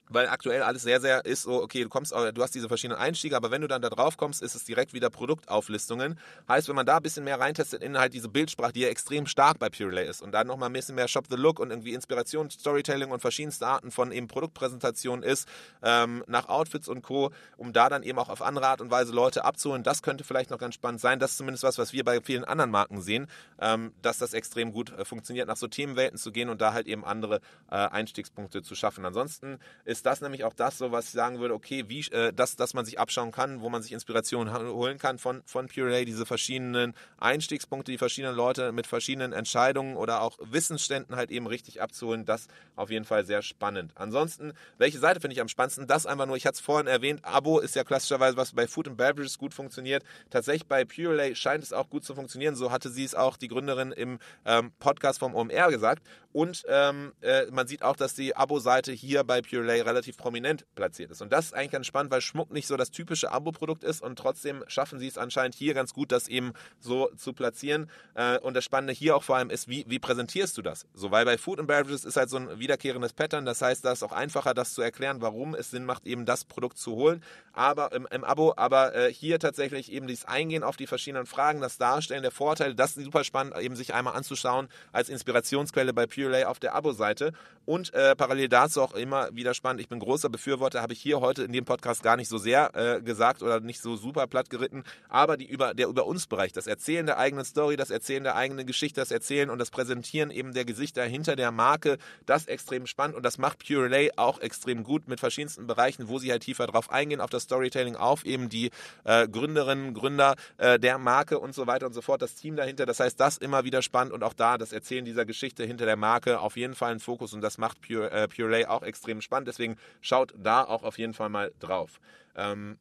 weil aktuell alles sehr, sehr ist so, okay, du kommst, du hast diese verschiedenen Einstiege, aber wenn du dann da drauf kommst, ist es direkt wieder Produktauflistungen. Heißt, wenn man da ein bisschen mehr reintestet in halt diese Bildsprache, die ja extrem stark bei Purelay ist und dann nochmal ein bisschen mehr Shop the Look und irgendwie Inspiration, Storytelling und verschiedenste Arten von eben Produktpräsentationen ist, ähm, nach Outfits und Co., um da dann eben auch auf andere Art und Weise Leute abzuholen, das könnte vielleicht noch ganz spannend sein. Das ist zumindest was, was wir bei vielen anderen Marken sehen, ähm, dass das extrem gut äh, funktioniert, nach so Themenwelten zu gehen und da halt eben andere äh, Einstiegspunkte zu schaffen. Ansonsten ist ist das nämlich auch das, so was ich sagen würde, okay, wie, äh, dass, dass man sich abschauen kann, wo man sich Inspiration holen kann von, von Purelay, diese verschiedenen Einstiegspunkte, die verschiedenen Leute mit verschiedenen Entscheidungen oder auch Wissensständen halt eben richtig abzuholen, das auf jeden Fall sehr spannend. Ansonsten, welche Seite finde ich am spannendsten? Das einfach nur, ich hatte es vorhin erwähnt, Abo ist ja klassischerweise, was bei Food and Beverages gut funktioniert. Tatsächlich bei Purelay scheint es auch gut zu funktionieren. So hatte sie es auch die Gründerin im ähm, Podcast vom OMR gesagt. Und ähm, äh, man sieht auch, dass die Abo-Seite hier bei Purelay relativ prominent platziert ist. Und das ist eigentlich ganz spannend, weil Schmuck nicht so das typische Abo-Produkt ist und trotzdem schaffen sie es anscheinend hier ganz gut, das eben so zu platzieren. Äh, und das Spannende hier auch vor allem ist, wie, wie präsentierst du das? So, weil bei Food and Beverages ist halt so ein wiederkehrendes Pattern. Das heißt, da ist auch einfacher, das zu erklären, warum es Sinn macht, eben das Produkt zu holen. Aber im, im Abo, aber äh, hier tatsächlich eben dieses Eingehen auf die verschiedenen Fragen, das Darstellen der Vorteile, das ist super spannend, eben sich einmal anzuschauen als Inspirationsquelle bei Purelay auf der Abo-Seite. Und äh, parallel dazu auch immer wieder spannend, ich bin großer Befürworter, habe ich hier heute in dem Podcast gar nicht so sehr äh, gesagt oder nicht so super platt geritten, aber die über, der über uns Bereich, das Erzählen der eigenen Story, das Erzählen der eigenen Geschichte, das Erzählen und das Präsentieren eben der Gesichter hinter der Marke, das extrem spannend und das macht Purelay auch extrem gut mit verschiedensten Bereichen, wo sie halt tiefer drauf eingehen, auf das Storytelling, auf eben die äh, Gründerinnen, Gründer äh, der Marke und so weiter und so fort, das Team dahinter. Das heißt, das immer wieder spannend und auch da das Erzählen dieser Geschichte hinter der Marke auf jeden Fall ein Fokus und das macht Pure, äh, Purelay auch extrem spannend. Deswegen schaut da auch auf jeden Fall mal drauf. Ähm,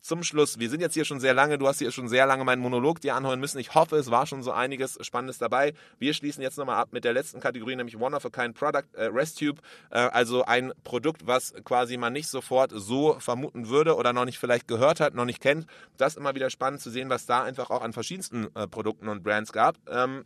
zum Schluss, wir sind jetzt hier schon sehr lange, du hast hier schon sehr lange meinen Monolog dir anhören müssen. Ich hoffe, es war schon so einiges Spannendes dabei. Wir schließen jetzt nochmal ab mit der letzten Kategorie, nämlich One of a Kind Product, äh, RestTube. Äh, also ein Produkt, was quasi man nicht sofort so vermuten würde oder noch nicht vielleicht gehört hat, noch nicht kennt. Das ist immer wieder spannend zu sehen, was da einfach auch an verschiedensten äh, Produkten und Brands gab. Ähm,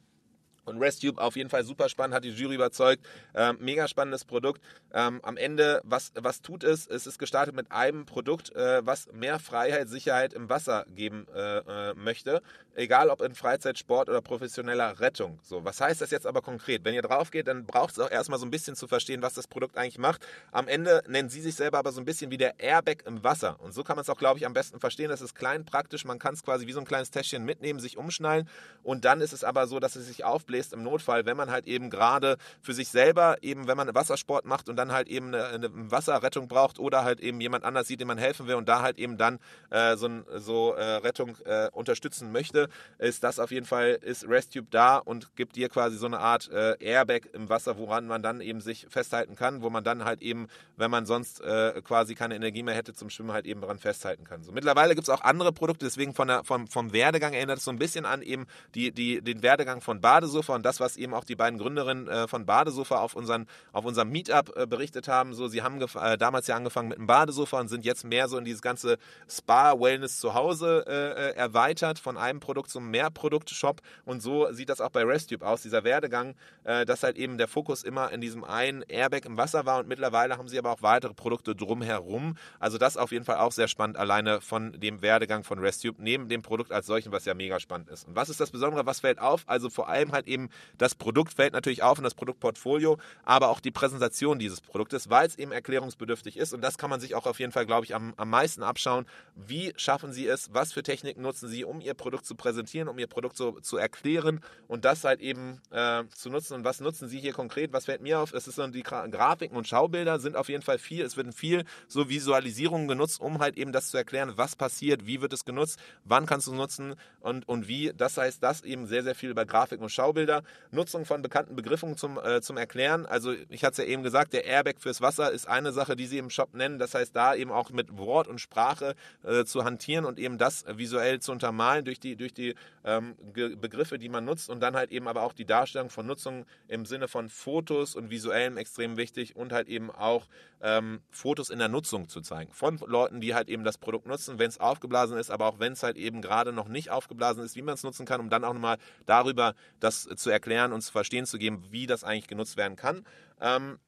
und ResTube auf jeden Fall super spannend, hat die Jury überzeugt. Ähm, mega spannendes Produkt. Ähm, am Ende, was, was tut es? Es ist gestartet mit einem Produkt, äh, was mehr Freiheit, Sicherheit im Wasser geben äh, äh, möchte. Egal ob in Freizeit, Sport oder professioneller Rettung. So, was heißt das jetzt aber konkret? Wenn ihr drauf geht, dann braucht es auch erstmal so ein bisschen zu verstehen, was das Produkt eigentlich macht. Am Ende nennen sie sich selber aber so ein bisschen wie der Airbag im Wasser. Und so kann man es auch, glaube ich, am besten verstehen. Das ist klein, praktisch. Man kann es quasi wie so ein kleines Täschchen mitnehmen, sich umschnallen. Und dann ist es aber so, dass es sich aufbläht aufbläst im Notfall, wenn man halt eben gerade für sich selber eben, wenn man Wassersport macht und dann halt eben eine, eine Wasserrettung braucht oder halt eben jemand anders sieht, dem man helfen will und da halt eben dann äh, so, so äh, Rettung äh, unterstützen möchte, ist das auf jeden Fall, ist ResTube da und gibt dir quasi so eine Art äh, Airbag im Wasser, woran man dann eben sich festhalten kann, wo man dann halt eben, wenn man sonst äh, quasi keine Energie mehr hätte zum Schwimmen, halt eben daran festhalten kann. So, mittlerweile gibt es auch andere Produkte, deswegen von der, vom, vom Werdegang erinnert es so ein bisschen an eben die, die, den Werdegang von Badesofa Badesofa und das, was eben auch die beiden Gründerinnen äh, von Badesofa auf, unseren, auf unserem Meetup äh, berichtet haben. So, sie haben äh, damals ja angefangen mit einem Badesofa und sind jetzt mehr so in dieses ganze Spa-Wellness zu Hause äh, erweitert von einem Produkt zum Mehrprodukt-Shop und so sieht das auch bei RestTube aus, dieser Werdegang, äh, dass halt eben der Fokus immer in diesem einen Airbag im Wasser war und mittlerweile haben sie aber auch weitere Produkte drumherum. Also das auf jeden Fall auch sehr spannend, alleine von dem Werdegang von RestTube, neben dem Produkt als solchen, was ja mega spannend ist. Und was ist das Besondere, was fällt auf? Also vor allem halt eben das Produkt fällt natürlich auf und das Produktportfolio, aber auch die Präsentation dieses Produktes, weil es eben erklärungsbedürftig ist. Und das kann man sich auch auf jeden Fall, glaube ich, am, am meisten abschauen. Wie schaffen Sie es? Was für Techniken nutzen Sie, um Ihr Produkt zu präsentieren, um Ihr Produkt so, zu erklären und das halt eben äh, zu nutzen? Und was nutzen Sie hier konkret? Was fällt mir auf? Es ist so, die Gra Grafiken und Schaubilder sind auf jeden Fall viel. Es werden viel so Visualisierungen genutzt, um halt eben das zu erklären, was passiert, wie wird es genutzt, wann kannst du es nutzen und, und wie. Das heißt, das eben sehr, sehr viel über Grafiken und Schaubilder Schaubilder, Nutzung von bekannten Begriffen zum, äh, zum Erklären. Also ich hatte es ja eben gesagt, der Airbag fürs Wasser ist eine Sache, die sie im Shop nennen. Das heißt, da eben auch mit Wort und Sprache äh, zu hantieren und eben das visuell zu untermalen durch die, durch die ähm, Begriffe, die man nutzt und dann halt eben aber auch die Darstellung von Nutzung im Sinne von Fotos und visuellem extrem wichtig und halt eben auch ähm, Fotos in der Nutzung zu zeigen von Leuten, die halt eben das Produkt nutzen, wenn es aufgeblasen ist, aber auch wenn es halt eben gerade noch nicht aufgeblasen ist, wie man es nutzen kann, um dann auch nochmal darüber das zu erklären und zu verstehen zu geben, wie das eigentlich genutzt werden kann. Ähm,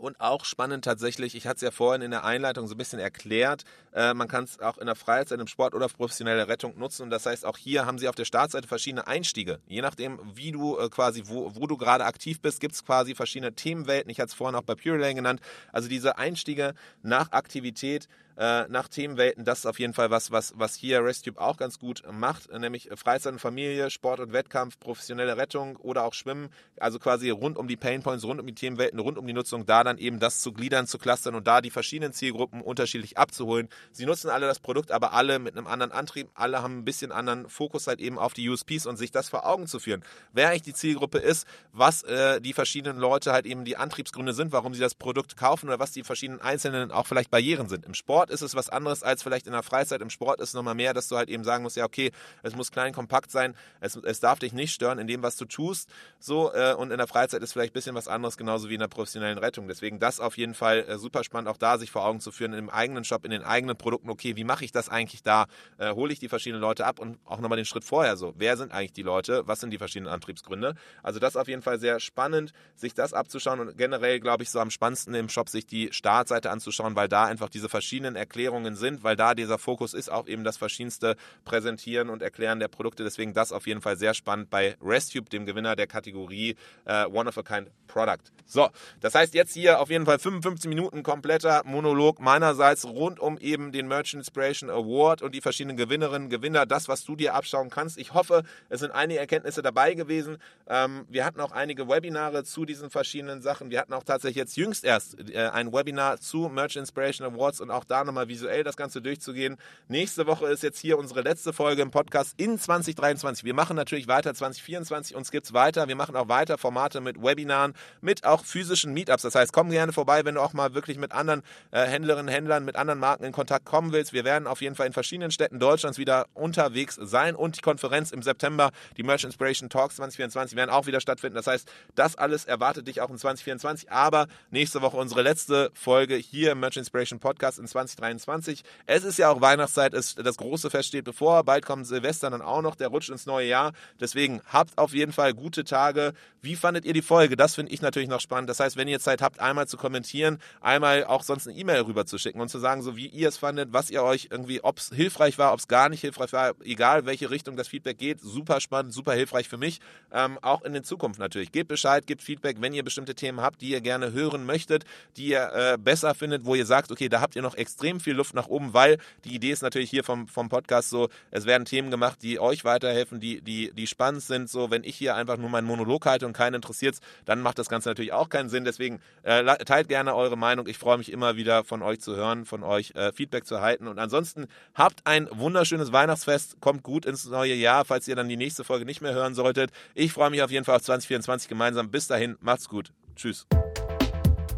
und auch spannend tatsächlich, ich hatte es ja vorhin in der Einleitung so ein bisschen erklärt, äh, man kann es auch in der Freizeit, im Sport oder professionelle Rettung nutzen. Und das heißt, auch hier haben sie auf der Startseite verschiedene Einstiege. Je nachdem, wie du äh, quasi, wo, wo du gerade aktiv bist, gibt es quasi verschiedene Themenwelten. Ich hatte es vorhin auch bei Purelane genannt. Also diese Einstiege nach Aktivität äh, nach Themenwelten. Das ist auf jeden Fall was, was, was hier ResTube auch ganz gut macht, nämlich Freizeit und Familie, Sport und Wettkampf, professionelle Rettung oder auch Schwimmen. Also quasi rund um die Painpoints, rund um die Themenwelten, rund um die Nutzung, da dann eben das zu gliedern, zu clustern und da die verschiedenen Zielgruppen unterschiedlich abzuholen. Sie nutzen alle das Produkt, aber alle mit einem anderen Antrieb, alle haben ein bisschen anderen Fokus halt eben auf die USPs und sich das vor Augen zu führen. Wer eigentlich die Zielgruppe ist, was äh, die verschiedenen Leute halt eben die Antriebsgründe sind, warum sie das Produkt kaufen oder was die verschiedenen einzelnen auch vielleicht Barrieren sind. Im Sport ist es was anderes als vielleicht in der Freizeit. Im Sport ist es nochmal mehr, dass du halt eben sagen musst, ja okay, es muss klein, kompakt sein, es, es darf dich nicht stören in dem, was du tust. So äh, und in der Freizeit ist vielleicht ein bisschen was anderes, genauso wie in der professionellen Rettung. Deswegen das auf jeden Fall äh, super spannend, auch da sich vor Augen zu führen, im eigenen Shop, in den eigenen Produkten, okay, wie mache ich das eigentlich da? Äh, hole ich die verschiedenen Leute ab und auch nochmal den Schritt vorher so. Wer sind eigentlich die Leute? Was sind die verschiedenen Antriebsgründe? Also das auf jeden Fall sehr spannend, sich das abzuschauen und generell, glaube ich, so am spannendsten im Shop, sich die Startseite anzuschauen, weil da einfach diese verschiedenen Erklärungen sind, weil da dieser Fokus ist auch eben das verschiedenste Präsentieren und Erklären der Produkte. Deswegen das auf jeden Fall sehr spannend bei ResTube, dem Gewinner der Kategorie äh, One of a Kind Product. So, das heißt jetzt hier auf jeden Fall 55 Minuten kompletter Monolog meinerseits rund um eben den Merchant Inspiration Award und die verschiedenen Gewinnerinnen, Gewinner, das, was du dir abschauen kannst. Ich hoffe, es sind einige Erkenntnisse dabei gewesen. Ähm, wir hatten auch einige Webinare zu diesen verschiedenen Sachen. Wir hatten auch tatsächlich jetzt jüngst erst äh, ein Webinar zu Merchant Inspiration Awards und auch da nochmal visuell das Ganze durchzugehen. Nächste Woche ist jetzt hier unsere letzte Folge im Podcast in 2023. Wir machen natürlich weiter 2024, uns gibt es weiter. Wir machen auch weiter Formate mit Webinaren, mit auch physischen Meetups. Das heißt, komm gerne vorbei, wenn du auch mal wirklich mit anderen äh, Händlerinnen, Händlern, mit anderen Marken in Kontakt kommen willst. Wir werden auf jeden Fall in verschiedenen Städten Deutschlands wieder unterwegs sein und die Konferenz im September, die Merchant Inspiration Talks 2024 werden auch wieder stattfinden. Das heißt, das alles erwartet dich auch in 2024, aber nächste Woche unsere letzte Folge hier im Merchant Inspiration Podcast in 2023. Es ist ja auch Weihnachtszeit, es, das große Fest steht bevor, bald kommt Silvester dann auch noch, der rutscht ins neue Jahr. Deswegen habt auf jeden Fall gute Tage. Wie fandet ihr die Folge? Das finde ich natürlich noch spannend. Das heißt, wenn ihr Zeit habt, einmal zu kommentieren, einmal auch sonst eine E-Mail rüber zu schicken und zu sagen, so wie ihr es fandet, was ihr euch irgendwie, ob es hilfreich war, ob es gar nicht hilfreich war, egal welche Richtung das Feedback geht, super spannend, super hilfreich für mich. Ähm, auch in der Zukunft natürlich. Gebt Bescheid, gebt Feedback, wenn ihr bestimmte Themen habt, die ihr gerne hören möchtet, die ihr äh, besser findet, wo ihr sagt, okay, da habt ihr noch extrem viel Luft nach oben, weil die Idee ist natürlich hier vom, vom Podcast so, es werden Themen gemacht, die euch weiterhelfen, die, die, die spannend sind. So, wenn ich hier einfach nur meinen Monolog halte und keinen interessiert, dann macht das Ganze natürlich auch keinen Sinn. Deswegen äh, teilt gerne eure Meinung. Ich freue mich immer wieder von euch zu hören, von euch äh, Feedback zu erhalten. Und ansonsten habt ein wunderschönes Weihnachtsfest, kommt gut ins neue Jahr, falls ihr dann die nächste Folge nicht mehr hören solltet. Ich freue mich auf jeden Fall auf 2024 gemeinsam. Bis dahin, macht's gut. Tschüss.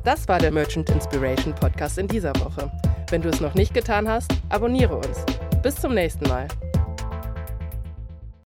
Das war der Merchant Inspiration Podcast in dieser Woche. Wenn du es noch nicht getan hast, abonniere uns. Bis zum nächsten Mal.